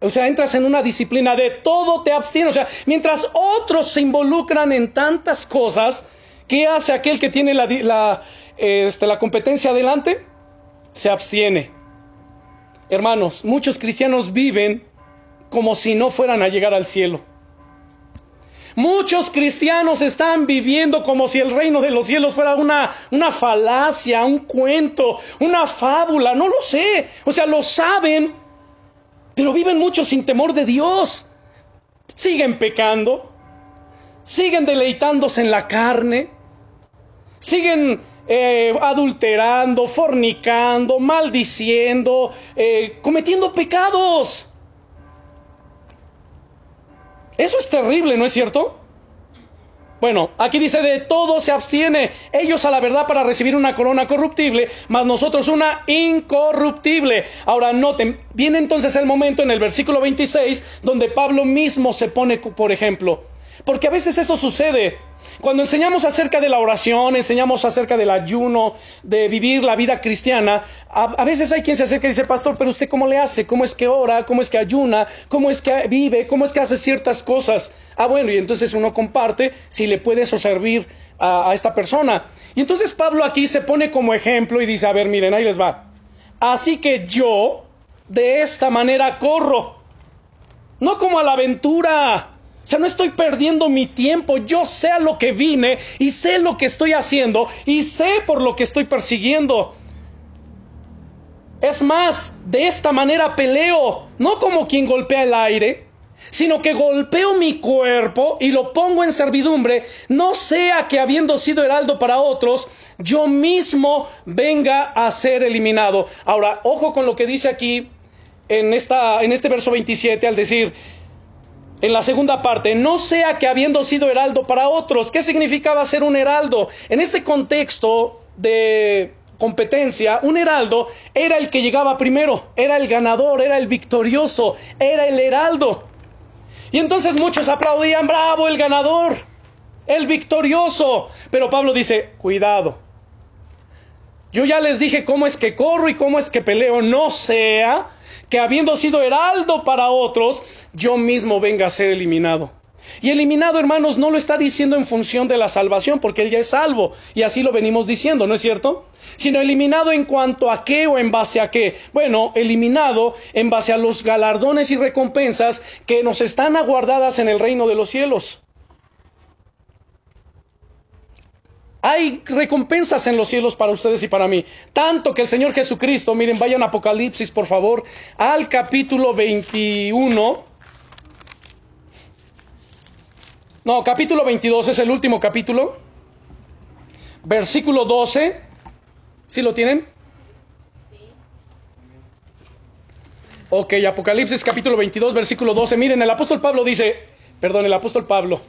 [SPEAKER 1] O sea, entras en una disciplina de todo te abstienes. O sea, mientras otros se involucran en tantas cosas, ¿qué hace aquel que tiene la, la, este, la competencia adelante? Se abstiene. Hermanos, muchos cristianos viven como si no fueran a llegar al cielo. Muchos cristianos están viviendo como si el reino de los cielos fuera una, una falacia, un cuento, una fábula, no lo sé. O sea, lo saben, pero viven mucho sin temor de Dios. Siguen pecando, siguen deleitándose en la carne, siguen eh, adulterando, fornicando, maldiciendo, eh, cometiendo pecados. Eso es terrible, ¿no es cierto? Bueno, aquí dice de todo se abstiene, ellos a la verdad para recibir una corona corruptible, mas nosotros una incorruptible. Ahora noten, viene entonces el momento en el versículo 26 donde Pablo mismo se pone, por ejemplo, porque a veces eso sucede. Cuando enseñamos acerca de la oración, enseñamos acerca del ayuno, de vivir la vida cristiana, a, veces hay quien se acerca y dice, pastor, pero usted cómo le hace, cómo es que ora, cómo es que ayuna, cómo es que vive, cómo es que hace ciertas cosas. Ah, bueno, y entonces uno comparte si le puede eso servir a, a esta persona. Y entonces Pablo aquí se pone como ejemplo y dice, a ver, miren, ahí les va. Así que yo de esta manera corro, no como a la aventura o sea, no estoy perdiendo mi tiempo. Yo sé a lo que vine y sé lo que estoy haciendo y sé por lo que estoy persiguiendo. Es más, de esta manera peleo, no como quien golpea el aire, sino que golpeo mi cuerpo y lo pongo en servidumbre, no sea que habiendo sido heraldo para otros, yo mismo venga a ser eliminado. Ahora, ojo con lo que dice aquí en, esta, en este verso 27 al decir, en la segunda parte, no sea que habiendo sido heraldo para otros, ¿qué significaba ser un heraldo? En este contexto de competencia, un heraldo era el que llegaba primero, era el ganador, era el victorioso, era el heraldo. Y entonces muchos aplaudían, bravo, el ganador, el victorioso. Pero Pablo dice, cuidado. Yo ya les dije cómo es que corro y cómo es que peleo, no sea que habiendo sido heraldo para otros, yo mismo venga a ser eliminado. Y eliminado, hermanos, no lo está diciendo en función de la salvación, porque él ya es salvo, y así lo venimos diciendo, ¿no es cierto? Sino eliminado en cuanto a qué o en base a qué. Bueno, eliminado en base a los galardones y recompensas que nos están aguardadas en el reino de los cielos. Hay recompensas en los cielos para ustedes y para mí. Tanto que el Señor Jesucristo, miren, vayan a Apocalipsis, por favor, al capítulo 21. No, capítulo 22 es el último capítulo. Versículo 12. ¿Sí lo tienen? Ok, Apocalipsis capítulo 22, versículo 12. Miren, el apóstol Pablo dice, perdón, el apóstol Pablo,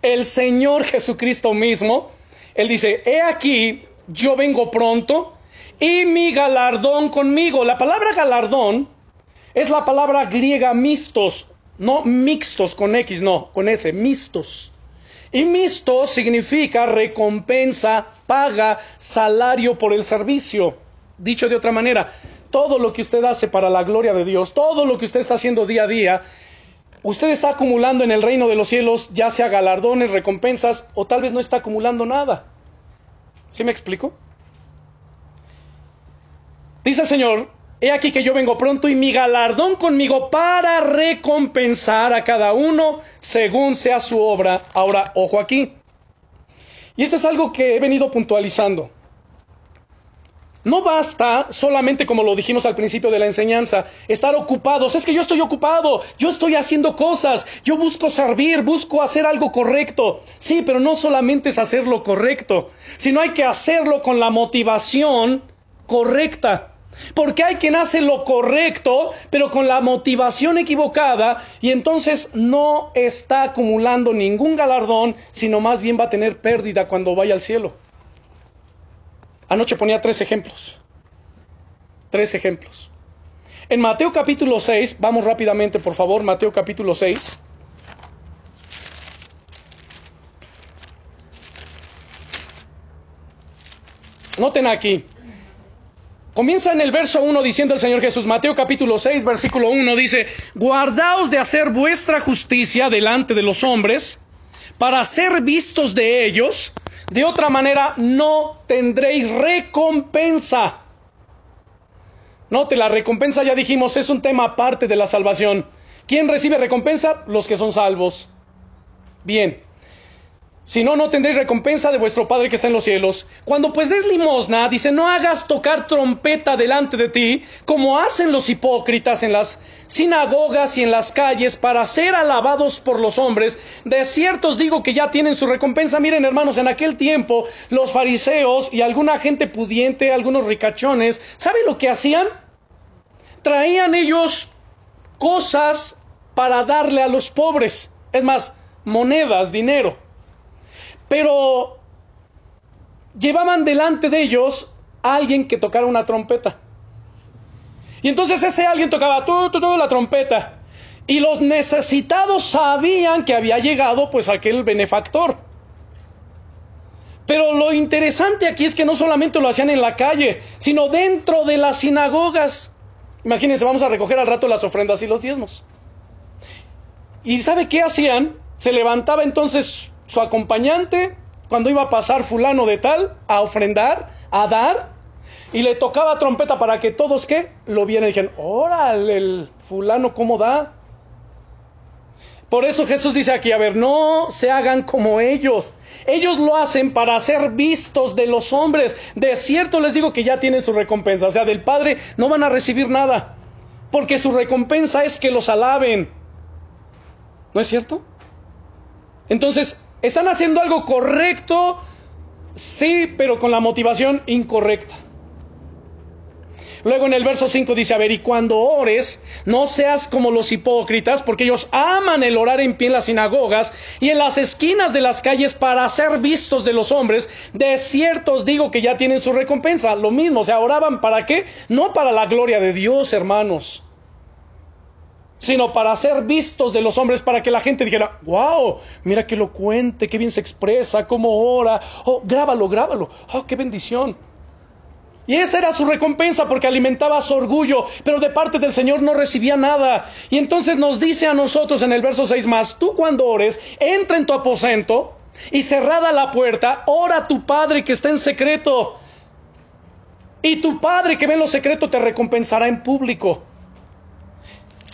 [SPEAKER 1] el Señor Jesucristo mismo él dice, he aquí, yo vengo pronto y mi galardón conmigo. La palabra galardón es la palabra griega mistos, no mixtos con X, no, con S, mistos. Y mistos significa recompensa, paga, salario por el servicio. Dicho de otra manera, todo lo que usted hace para la gloria de Dios, todo lo que usted está haciendo día a día, usted está acumulando en el reino de los cielos, ya sea galardones, recompensas, o tal vez no está acumulando nada. ¿Sí me explico? Dice el Señor, he aquí que yo vengo pronto y mi galardón conmigo para recompensar a cada uno según sea su obra. Ahora, ojo aquí. Y esto es algo que he venido puntualizando. No basta solamente, como lo dijimos al principio de la enseñanza, estar ocupados. Es que yo estoy ocupado, yo estoy haciendo cosas, yo busco servir, busco hacer algo correcto. Sí, pero no solamente es hacer lo correcto, sino hay que hacerlo con la motivación correcta. Porque hay quien hace lo correcto, pero con la motivación equivocada, y entonces no está acumulando ningún galardón, sino más bien va a tener pérdida cuando vaya al cielo. Anoche ponía tres ejemplos. Tres ejemplos. En Mateo capítulo 6, vamos rápidamente por favor, Mateo capítulo 6. Noten aquí. Comienza en el verso 1 diciendo el Señor Jesús, Mateo capítulo 6, versículo 1 dice, guardaos de hacer vuestra justicia delante de los hombres, para ser vistos de ellos, de otra manera no tendréis recompensa. Note, la recompensa ya dijimos es un tema aparte de la salvación. ¿Quién recibe recompensa? Los que son salvos. Bien. Si no, no tendréis recompensa de vuestro Padre que está en los cielos. Cuando pues des limosna, dice, no hagas tocar trompeta delante de ti, como hacen los hipócritas en las sinagogas y en las calles, para ser alabados por los hombres. De cierto os digo que ya tienen su recompensa. Miren, hermanos, en aquel tiempo los fariseos y alguna gente pudiente, algunos ricachones, ¿saben lo que hacían? Traían ellos cosas para darle a los pobres. Es más, monedas, dinero pero llevaban delante de ellos a alguien que tocara una trompeta. Y entonces ese alguien tocaba todo, todo la trompeta. Y los necesitados sabían que había llegado pues aquel benefactor. Pero lo interesante aquí es que no solamente lo hacían en la calle, sino dentro de las sinagogas. Imagínense, vamos a recoger al rato las ofrendas y los diezmos. ¿Y sabe qué hacían? Se levantaba entonces su acompañante cuando iba a pasar fulano de tal a ofrendar, a dar, y le tocaba trompeta para que todos que lo vieran y dijeran, órale, el fulano cómo da. Por eso Jesús dice aquí, a ver, no se hagan como ellos. Ellos lo hacen para ser vistos de los hombres. De cierto les digo que ya tienen su recompensa. O sea, del Padre no van a recibir nada. Porque su recompensa es que los alaben. ¿No es cierto? Entonces, están haciendo algo correcto, sí, pero con la motivación incorrecta. Luego en el verso 5 dice, a ver, y cuando ores, no seas como los hipócritas, porque ellos aman el orar en pie en las sinagogas y en las esquinas de las calles para ser vistos de los hombres. De cierto os digo que ya tienen su recompensa. Lo mismo, o sea, oraban para qué? No para la gloria de Dios, hermanos sino para ser vistos de los hombres, para que la gente dijera, wow, mira que lo cuente, qué bien se expresa, cómo ora, oh, grábalo, grábalo, oh, qué bendición. Y esa era su recompensa porque alimentaba su orgullo, pero de parte del Señor no recibía nada. Y entonces nos dice a nosotros en el verso 6 más, tú cuando ores, entra en tu aposento y cerrada la puerta, ora a tu Padre que está en secreto. Y tu Padre que ve en lo secreto te recompensará en público.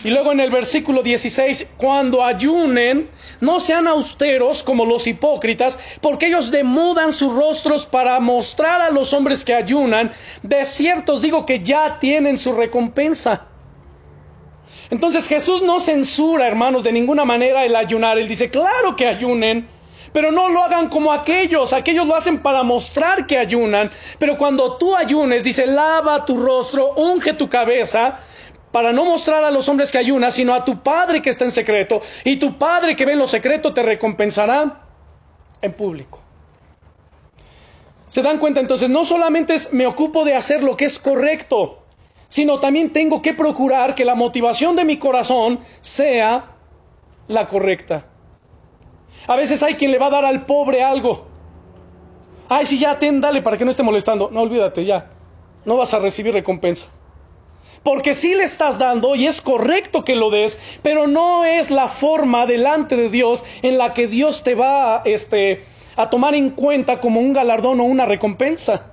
[SPEAKER 1] Y luego en el versículo 16, cuando ayunen, no sean austeros como los hipócritas, porque ellos demudan sus rostros para mostrar a los hombres que ayunan. De cierto os digo que ya tienen su recompensa. Entonces Jesús no censura, hermanos, de ninguna manera el ayunar. Él dice, claro que ayunen, pero no lo hagan como aquellos. Aquellos lo hacen para mostrar que ayunan. Pero cuando tú ayunes, dice, lava tu rostro, unge tu cabeza para no mostrar a los hombres que ayunas, sino a tu Padre que está en secreto, y tu Padre que ve en lo secreto te recompensará en público. ¿Se dan cuenta entonces? No solamente es, me ocupo de hacer lo que es correcto, sino también tengo que procurar que la motivación de mi corazón sea la correcta. A veces hay quien le va a dar al pobre algo. Ay, si ya ten, dale para que no esté molestando. No, olvídate, ya. No vas a recibir recompensa porque sí le estás dando y es correcto que lo des, pero no es la forma delante de Dios en la que Dios te va este, a tomar en cuenta como un galardón o una recompensa.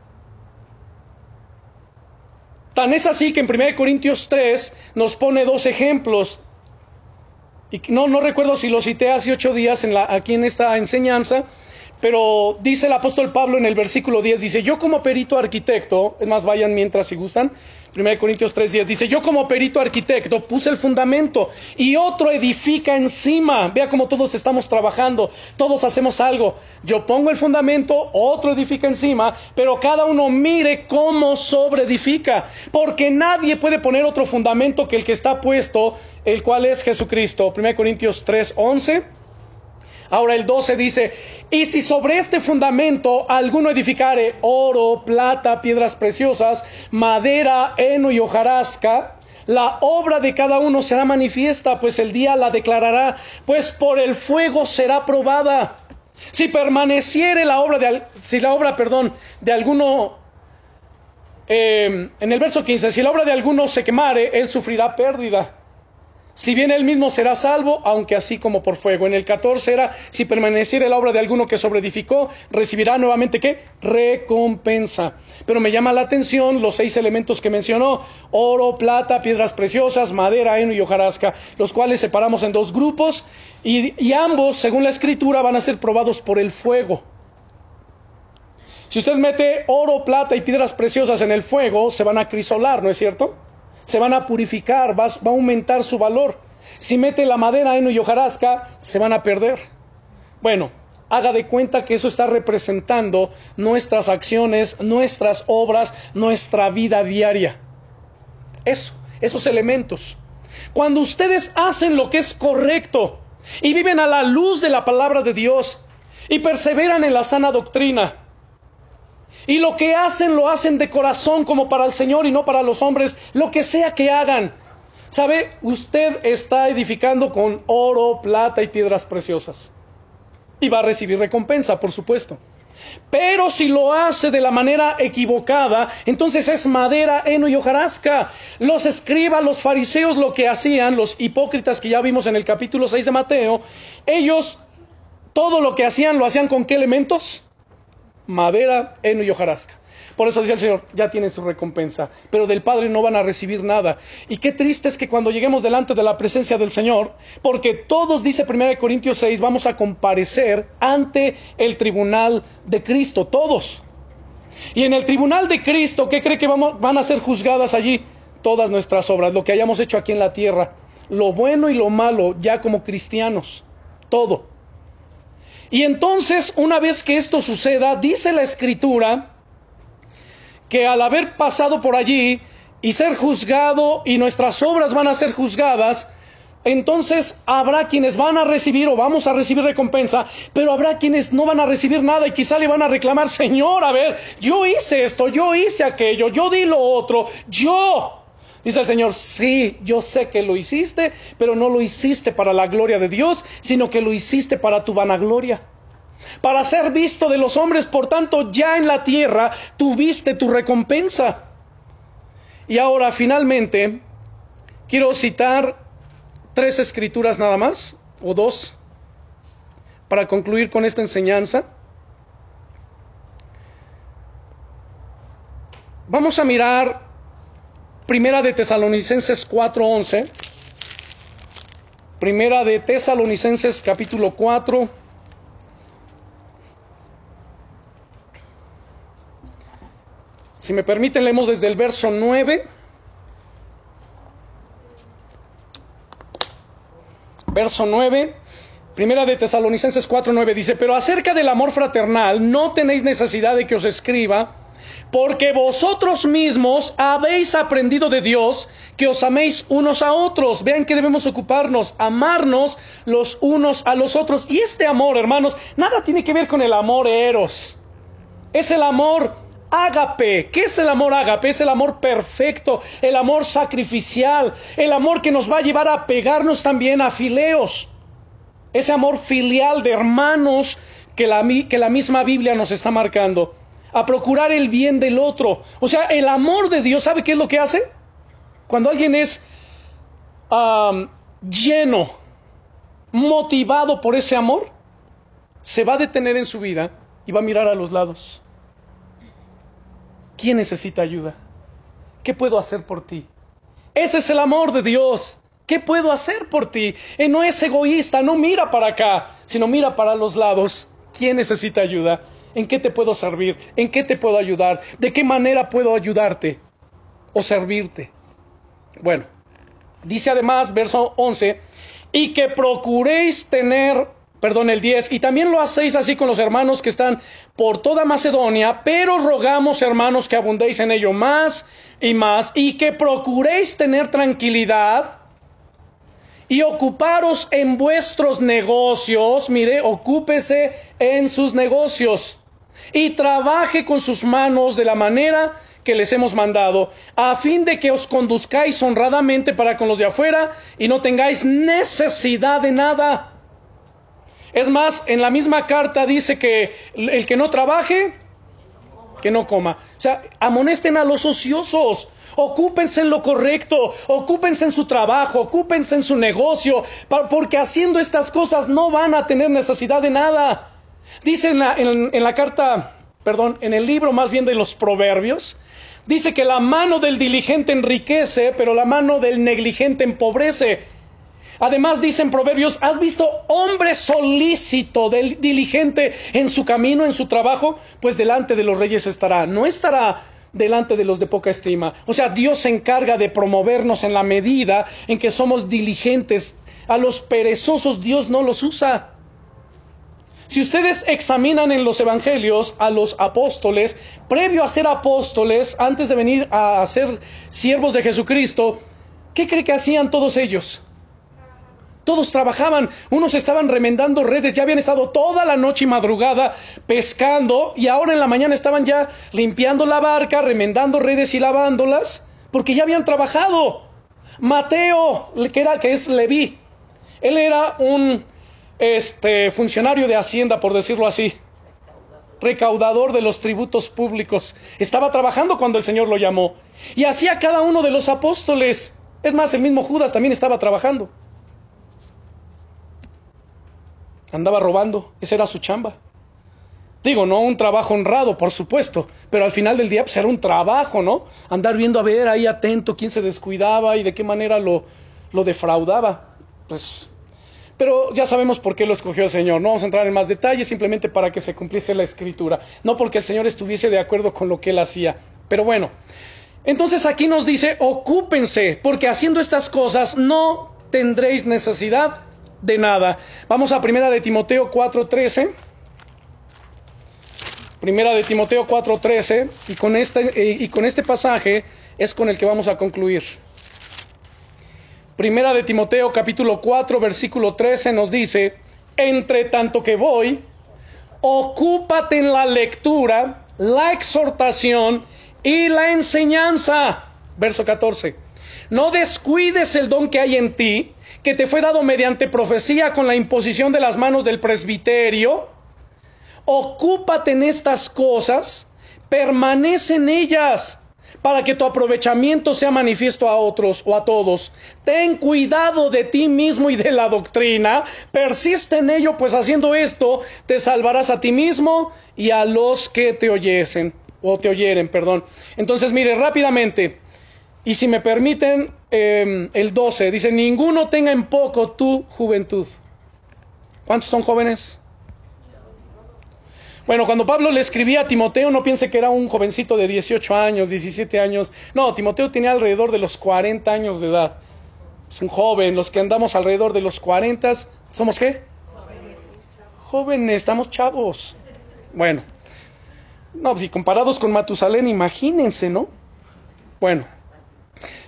[SPEAKER 1] Tan es así que en 1 Corintios 3 nos pone dos ejemplos. Y no, no recuerdo si lo cité hace ocho días en aquí en esta enseñanza, Pero dice el apóstol Pablo en el versículo 10, dice, yo como perito arquitecto, es más, vayan mientras si gustan, 1 Corintios 3:10 dice, yo como perito arquitecto puse el fundamento y otro edifica encima. Vea cómo todos estamos trabajando, todos hacemos algo. Yo pongo el fundamento, otro edifica encima, pero cada uno mire cómo sobre edifica, porque nadie puede poner otro fundamento que el que está puesto, el cual es Jesucristo. 1 Corintios 3:11. Ahora el 12 dice, y si sobre este fundamento alguno edificare oro, plata, piedras preciosas, madera, heno y hojarasca, la obra de cada uno será manifiesta, pues el día la declarará, pues por el fuego será probada. Si permaneciere la obra de, si la obra, perdón, de alguno, eh, en el verso 15, si la obra de alguno se quemare, él sufrirá pérdida si bien él mismo será salvo, aunque así como por fuego. En el 14 era, si permaneciera la obra de alguno que sobreedificó, recibirá nuevamente qué? Recompensa. Pero me llama la atención los seis elementos que mencionó, oro, plata, piedras preciosas, madera, heno y hojarasca, los cuales separamos en dos grupos y, y ambos, según la escritura, van a ser probados por el fuego. Si usted mete oro, plata y piedras preciosas en el fuego, se van a crisolar, ¿no es cierto? Se van a purificar, va, a aumentar su valor. Si mete la madera, heno y hojarasca, se van a perder. Bueno, haga de cuenta que eso está representando nuestras acciones, nuestras obras, nuestra vida diaria. Eso, esos elementos. Cuando ustedes hacen lo que es correcto y viven a la luz de la palabra de Dios y perseveran en la sana doctrina, y lo que hacen lo hacen de corazón como para el Señor y no para los hombres, lo que sea que hagan. ¿Sabe? Usted está edificando con oro, plata y piedras preciosas. Y va a recibir recompensa, por supuesto. Pero si lo hace de la manera equivocada, entonces es madera, heno y hojarasca. Los escribas, los fariseos, lo que hacían, los hipócritas que ya vimos en el capítulo 6 de Mateo, ellos todo lo que hacían lo hacían con qué elementos? Madera, heno y hojarasca. Por eso dice el Señor, ya tienen su recompensa, pero del Padre no van a recibir nada. Y qué triste es que cuando lleguemos delante de la presencia del Señor, porque todos, dice 1 Corintios 6, vamos a comparecer ante el tribunal de Cristo, todos. Y en el tribunal de Cristo, ¿qué cree que vamos, van a ser juzgadas allí? Todas nuestras obras, lo que hayamos hecho aquí en la tierra, lo bueno y lo malo, ya como cristianos, todo. Y entonces, una vez que esto suceda, dice la escritura que al haber pasado por allí y ser juzgado y nuestras obras van a ser juzgadas, entonces habrá quienes van a recibir o vamos a recibir recompensa, pero habrá quienes no van a recibir nada y quizá le van a reclamar, Señor, a ver, yo hice esto, yo hice aquello, yo di lo otro, yo. Dice el Señor, sí, yo sé que lo hiciste, pero no lo hiciste para la gloria de Dios, sino que lo hiciste para tu vanagloria. Para ser visto de los hombres, por tanto, ya en la tierra tuviste tu recompensa. Y ahora, finalmente, quiero citar tres escrituras nada más, o dos, para concluir con esta enseñanza. Vamos a mirar Primera de Tesalonicenses 4:11. Primera de Tesalonicenses capítulo 4. Si me permiten, leemos desde el verso 9. Verso 9. Primera de Tesalonicenses 4:9 dice, pero acerca del amor fraternal no tenéis necesidad de que os escriba porque vosotros mismos habéis aprendido de Dios que os améis unos a otros. Vean que debemos ocuparnos, amarnos los unos a los otros. Y este amor, hermanos, nada tiene que ver con el amor eros. Es el amor ágape. ¿Qué es el amor ágape? Es el amor perfecto, el amor sacrificial, el amor que nos va a llevar a pegarnos también a fileos. Ese amor filial de hermanos que la, que la misma Biblia nos está marcando a procurar el bien del otro. O sea, el amor de Dios, ¿sabe qué es lo que hace? Cuando alguien es lleno, motivado por ese amor, se va a detener en su vida y va a mirar a los lados. ¿Quién necesita ayuda? ¿Qué puedo hacer por ti? Ese es el amor de Dios. ¿Qué puedo hacer por ti? Y no es egoísta, no mira para acá, sino mira para los lados. ¿Quién necesita ayuda? ¿En qué te puedo servir? ¿En qué te puedo ayudar? ¿De qué manera puedo ayudarte o servirte? Bueno, dice además, verso 11, y que procuréis tener, perdón, el 10, y también lo hacéis así con los hermanos que están por toda Macedonia, pero rogamos, hermanos, que abundéis en ello más y más, y que procuréis tener tranquilidad y ocuparos en vuestros negocios, mire, ocúpese en sus negocios y trabaje con sus manos de la manera que les hemos mandado, a fin de que os conduzcáis honradamente para con los de afuera y no tengáis necesidad de nada. Es más, en la misma carta dice que el que no trabaje, que no coma. O sea, amonesten a los ociosos. Ocúpense en lo correcto, ocúpense en su trabajo, ocúpense en su negocio, porque haciendo estas cosas no van a tener necesidad de nada. Dice en la, en la carta, perdón, en el libro más bien de los proverbios, dice que la mano del diligente enriquece, pero la mano del negligente empobrece. Además dice en Proverbios, ¿has visto hombre solícito, del diligente en su camino, en su trabajo? Pues delante de los reyes estará. No estará delante de los de poca estima. O sea, Dios se encarga de promovernos en la medida en que somos diligentes. A los perezosos Dios no los usa. Si ustedes examinan en los evangelios a los apóstoles, previo a ser apóstoles, antes de venir a ser siervos de Jesucristo, ¿qué cree que hacían todos ellos? Todos trabajaban, unos estaban remendando redes, ya habían estado toda la noche y madrugada pescando y ahora en la mañana estaban ya limpiando la barca, remendando redes y lavándolas, porque ya habían trabajado. Mateo, que era que es Leví, él era un este funcionario de hacienda, por decirlo así, recaudador de los tributos públicos. Estaba trabajando cuando el Señor lo llamó y hacía cada uno de los apóstoles. Es más, el mismo Judas también estaba trabajando. andaba robando, esa era su chamba. Digo, no un trabajo honrado, por supuesto, pero al final del día pues era un trabajo, ¿no? Andar viendo a ver ahí atento quién se descuidaba y de qué manera lo, lo defraudaba. Pues, pero ya sabemos por qué lo escogió el Señor. No vamos a entrar en más detalles, simplemente para que se cumpliese la escritura, no porque el Señor estuviese de acuerdo con lo que él hacía. Pero bueno, entonces aquí nos dice, ocúpense, porque haciendo estas cosas no tendréis necesidad de nada. Vamos a Primera de Timoteo 4:13. Primera de Timoteo 4:13 y este eh, y con este pasaje es con el que vamos a concluir. Primera de Timoteo capítulo 4 versículo 13 nos dice, entre tanto que voy, ocúpate en la lectura, la exhortación y la enseñanza. Verso 14. No descuides el don que hay en ti, que te fue dado mediante profecía con la imposición de las manos del presbiterio. Ocúpate en estas cosas, permanece en ellas, para que tu aprovechamiento sea manifiesto a otros o a todos. Ten cuidado de ti mismo y de la doctrina, persiste en ello, pues haciendo esto te salvarás a ti mismo y a los que te oyesen o te oyeren, perdón. Entonces, mire rápidamente, y si me permiten, em, el 12 dice, ninguno tenga en poco tu juventud. ¿Cuántos son jóvenes? Bueno, cuando Pablo le escribía a Timoteo, no piense que era un jovencito de 18 años, 17 años. No, Timoteo tenía alrededor de los 40 años de edad. Es un joven, los que andamos alrededor de los 40, ¿somos qué? Jóvenes. Jóvenes, estamos chavos. Bueno, no, si comparados con Matusalén, imagínense, ¿no? Bueno,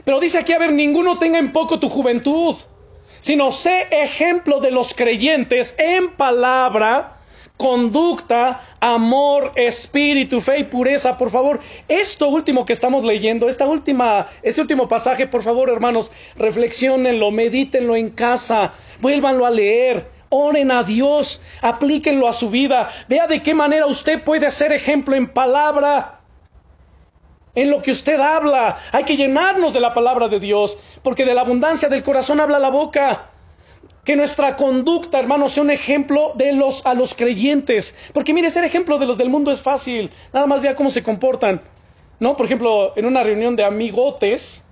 [SPEAKER 1] pero dice aquí, a ver, ninguno tenga en poco tu juventud, sino sé ejemplo de los creyentes en palabra, conducta, amor, espíritu, fe y pureza, por favor. Esto último que estamos leyendo, esta última, este último pasaje, por favor, hermanos, reflexionenlo, medítenlo en casa, vuélvanlo a leer. Oren a Dios, aplíquenlo a su vida. Vea de qué manera usted puede ser ejemplo en palabra, en lo que usted habla. Hay que llenarnos de la palabra de Dios, porque de la abundancia del corazón habla la boca. Que nuestra conducta, hermanos, sea un ejemplo de los a los creyentes. Porque mire, ser ejemplo de los del mundo es fácil. Nada más vea cómo se comportan. ¿No? Por ejemplo, en una reunión de amigotes,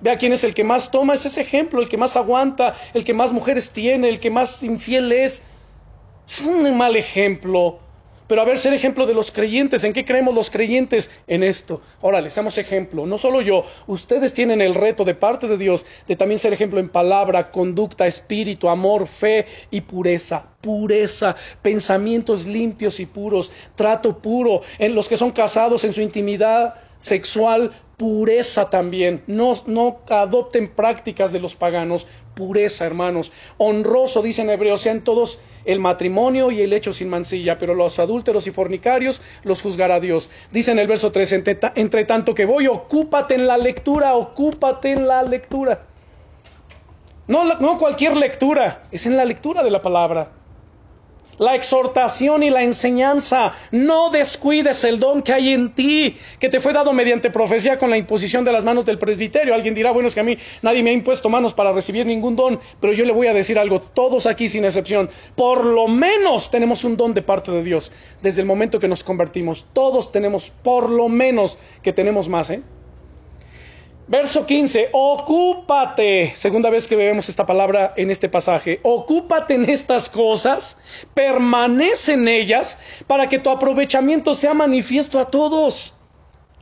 [SPEAKER 1] vea quién es el que más toma, es ese ejemplo, el que más aguanta, el que más mujeres tiene, el que más infiel es. Es un mal ejemplo. Pero a ver, ser ejemplo de los creyentes. ¿En qué creemos los creyentes? En esto. Órale, seamos ejemplo. No solo yo. Ustedes tienen el reto de parte de Dios de también ser ejemplo en palabra, conducta, espíritu, amor, fe y pureza. Pureza, pensamientos limpios y puros, trato puro. En los que son casados en su intimidad sexual, pureza también. No, no adopten prácticas de los paganos, pureza, hermanos. Honroso, dicen hebreos, sean todos el matrimonio y el hecho sin mancilla, pero los adúlteros y fornicarios los juzgará Dios. Dice en el verso 3, entre, entre tanto que voy, ocúpate en la lectura, ocúpate en la lectura. No, no cualquier lectura, es en la lectura de la palabra la exhortación y la enseñanza. No descuides el don que hay en ti, que te fue dado mediante profecía con la imposición de las manos del presbiterio. Alguien dirá, bueno, es que a mí nadie me ha impuesto manos para recibir ningún don, pero yo le voy a decir algo, todos aquí sin excepción, por lo menos tenemos un don de parte de Dios desde el momento que nos convertimos. Todos tenemos, por lo menos que tenemos más, ¿eh? Verso 15, ocúpate, segunda vez que vemos esta palabra en este pasaje, ocúpate en estas cosas, permanece en ellas, para que tu aprovechamiento sea manifiesto a todos.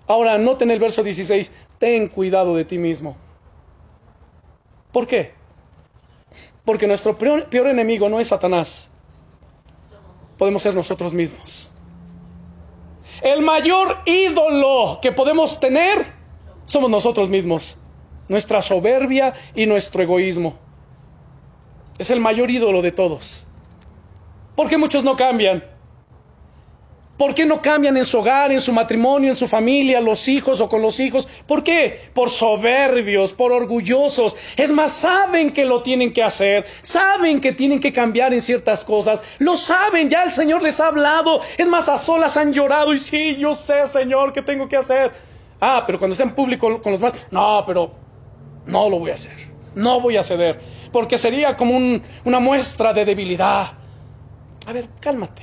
[SPEAKER 1] Ahora, noten el verso 16, ten cuidado de ti mismo. ¿Por qué? Porque nuestro peor, peor enemigo no es Satanás, podemos ser nosotros mismos. El mayor ídolo que podemos tener somos nosotros mismos, nuestra soberbia y nuestro egoísmo. Es el mayor ídolo de todos. ¿Por qué muchos no cambian? ¿Por qué no cambian en su hogar, en su matrimonio, en su familia, los hijos o con los hijos? ¿Por qué? Por soberbios, por orgullosos. Es más, saben que lo tienen que hacer, saben que tienen que cambiar en ciertas cosas, lo saben, ya el Señor les ha hablado. Es más, a solas han llorado y sí, yo sé, Señor, qué tengo que hacer. Ah, pero cuando esté en público con los más, no, pero no lo voy a hacer. No voy a ceder. Porque sería como una muestra de debilidad. A ver, cálmate.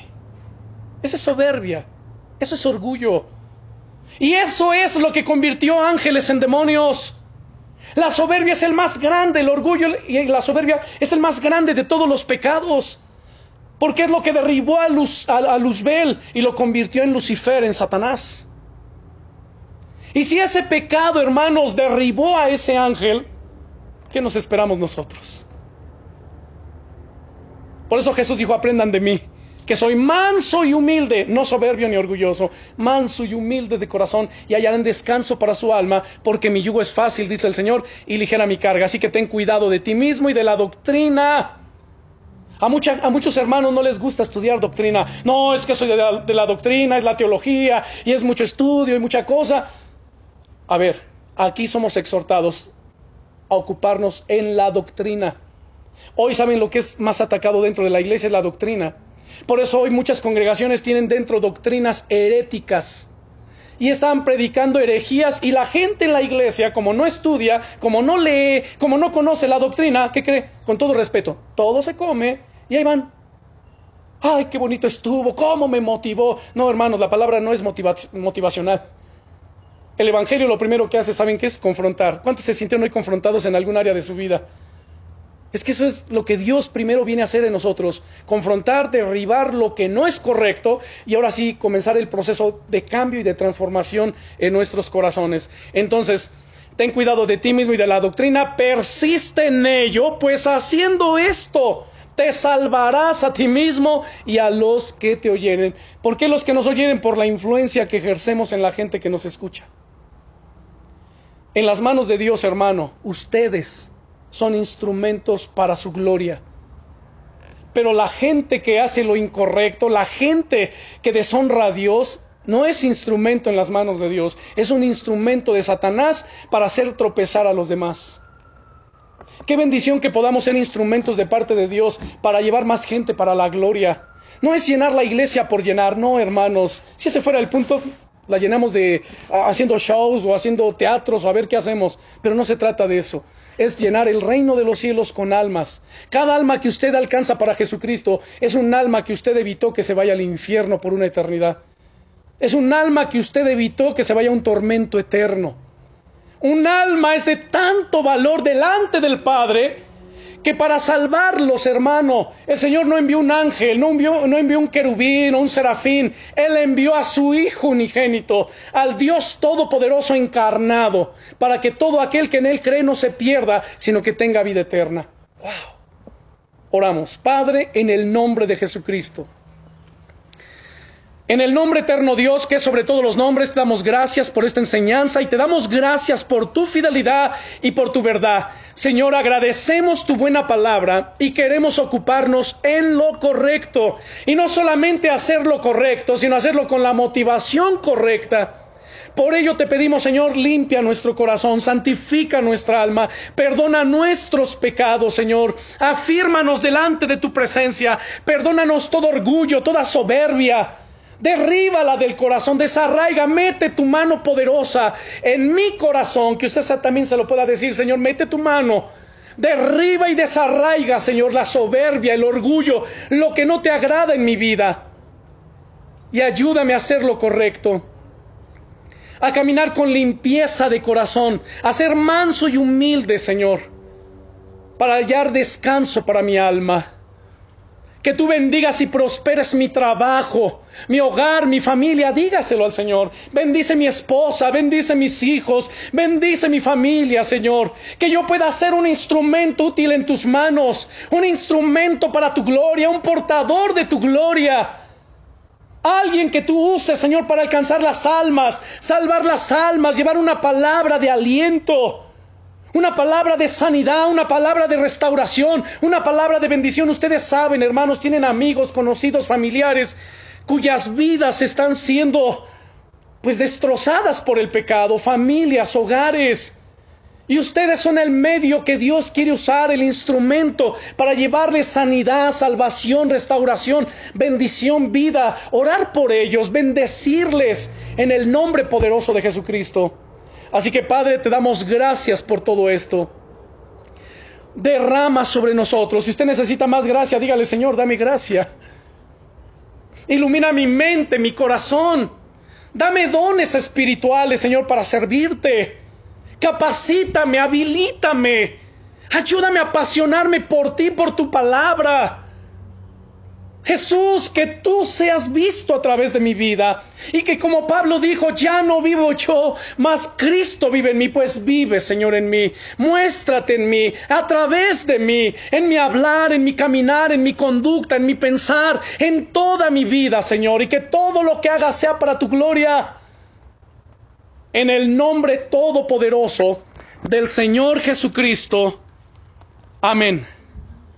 [SPEAKER 1] Esa es soberbia. Eso es orgullo. Y eso es lo que convirtió ángeles en demonios. La soberbia es el más grande, el orgullo y la soberbia es el más grande de todos los pecados. Porque es lo que derribó a Luzbel y lo convirtió en Lucifer, en Satanás. Y si ese pecado, hermanos, derribó a ese ángel, ¿qué nos esperamos nosotros? Por eso Jesús dijo, aprendan de mí, que soy manso y humilde, no soberbio ni orgulloso, manso y humilde de corazón, y hallarán descanso para su alma, porque mi yugo es fácil, dice el Señor, y ligera mi carga. Así que ten cuidado de ti mismo y de la doctrina. A, a, muchos hermanos no les gusta estudiar doctrina. No, es que soy de la, de la, doctrina, es la teología, y es mucho estudio y mucha cosa. A ver, aquí somos exhortados a ocuparnos en la doctrina. Hoy saben lo que es más atacado dentro de la iglesia es la doctrina. Por eso hoy muchas congregaciones tienen dentro doctrinas heréticas y están predicando herejías y la gente en la iglesia, como no estudia, como no lee, como no conoce la doctrina, ¿qué cree? Con todo respeto, todo se come y ahí van. Ay, qué bonito estuvo, cómo me motivó. No, hermanos, la palabra no es motivacional. El Evangelio lo primero que hace, ¿saben qué es? Confrontar. ¿Cuántos se sintieron hoy confrontados en algún área de su vida? Es que eso es lo que Dios primero viene a hacer en nosotros, confrontar, derribar lo que no es correcto y ahora sí comenzar el proceso de cambio y de transformación en nuestros corazones. Entonces, ten cuidado de ti mismo y de la doctrina, persiste en ello, pues haciendo esto te salvarás a ti mismo y a los que te oyeren. ¿Por qué los que nos oyeren? Por la influencia que ejercemos en la gente que nos escucha en las manos de Dios, hermano, ustedes son instrumentos para su gloria. Pero la gente que hace lo incorrecto, la gente que deshonra a Dios, no es instrumento en las manos de Dios, es un instrumento de Satanás para hacer tropezar a los demás. Qué bendición que podamos ser instrumentos de parte de Dios para llevar más gente para la gloria. No es llenar la iglesia por llenar, no, hermanos. Si ese fuera el punto, la llenamos de haciendo shows o haciendo teatros o a ver qué hacemos, pero no se trata de eso. Es llenar el reino de los cielos con almas. Cada alma que usted alcanza para Jesucristo es un alma que usted evitó que se vaya al infierno por una eternidad. Es un alma que usted evitó que se vaya a un tormento eterno. Un alma es de tanto valor delante del Padre que para salvarlos, hermano, el Señor no envió un ángel, no envió, no envió un querubín o un serafín, Él envió a su Hijo unigénito, al Dios Todopoderoso encarnado, para que todo aquel que en Él cree no se pierda, sino que tenga vida eterna. ¡Wow! Oramos, Padre, en el nombre de Jesucristo. En el nombre eterno Dios, que sobre todos los nombres, te damos gracias por esta enseñanza y te damos gracias por tu fidelidad y por tu verdad. Señor, agradecemos tu buena palabra y queremos ocuparnos en lo correcto. Y no solamente hacer lo correcto, sino hacerlo con la motivación correcta. Por ello te pedimos, Señor, limpia nuestro corazón, santifica nuestra alma, perdona nuestros pecados, Señor, afírmanos delante de tu presencia, perdónanos todo orgullo, toda soberbia, derríbala del corazón, desarraiga, mete tu mano poderosa en mi corazón, que usted también se lo pueda decir, Señor, mete tu mano. Derriba y desarraiga, Señor, la soberbia, el orgullo, lo que no te agrada en mi vida. Y ayúdame a hacer lo correcto. A caminar con limpieza de corazón, a ser manso y humilde, Señor, para hallar descanso para mi alma. Que tú bendigas y prosperes mi trabajo, mi hogar, mi familia. Dígaselo al Señor. Bendice mi esposa, bendice mis hijos, bendice mi familia, Señor. Que yo pueda ser un instrumento útil en tus manos, un instrumento para tu gloria, un portador de tu gloria. Alguien que tú uses, Señor, para alcanzar las almas, salvar las almas, llevar una palabra de aliento. Una palabra de sanidad, una palabra de restauración, una palabra de bendición. Ustedes saben, hermanos, tienen amigos, conocidos, familiares, cuyas vidas están siendo pues destrozadas por el pecado, familias, hogares. Y ustedes son el medio que Dios quiere usar, el instrumento para llevarles sanidad, salvación, restauración, bendición, vida, orar por ellos, bendecirles en el nombre poderoso de Jesucristo. Así que Padre, te damos gracias por todo esto. Derrama sobre nosotros. Si usted necesita más gracia, dígale, Señor, dame gracia. Ilumina mi mente, mi corazón. Dame dones espirituales, Señor, para servirte. Capacítame, habilítame. Ayúdame a apasionarme por ti, por tu palabra. Jesús, que tú seas visto a través de mi vida y que como Pablo dijo, ya no vivo yo, mas Cristo vive en mí, pues vive, Señor, en mí. Muéstrate en mí, a través de mí, en mi hablar, en mi caminar, en mi conducta, en mi pensar, en toda mi vida, Señor, y que todo lo que haga sea para tu gloria. En el nombre todopoderoso del Señor Jesucristo. Amén.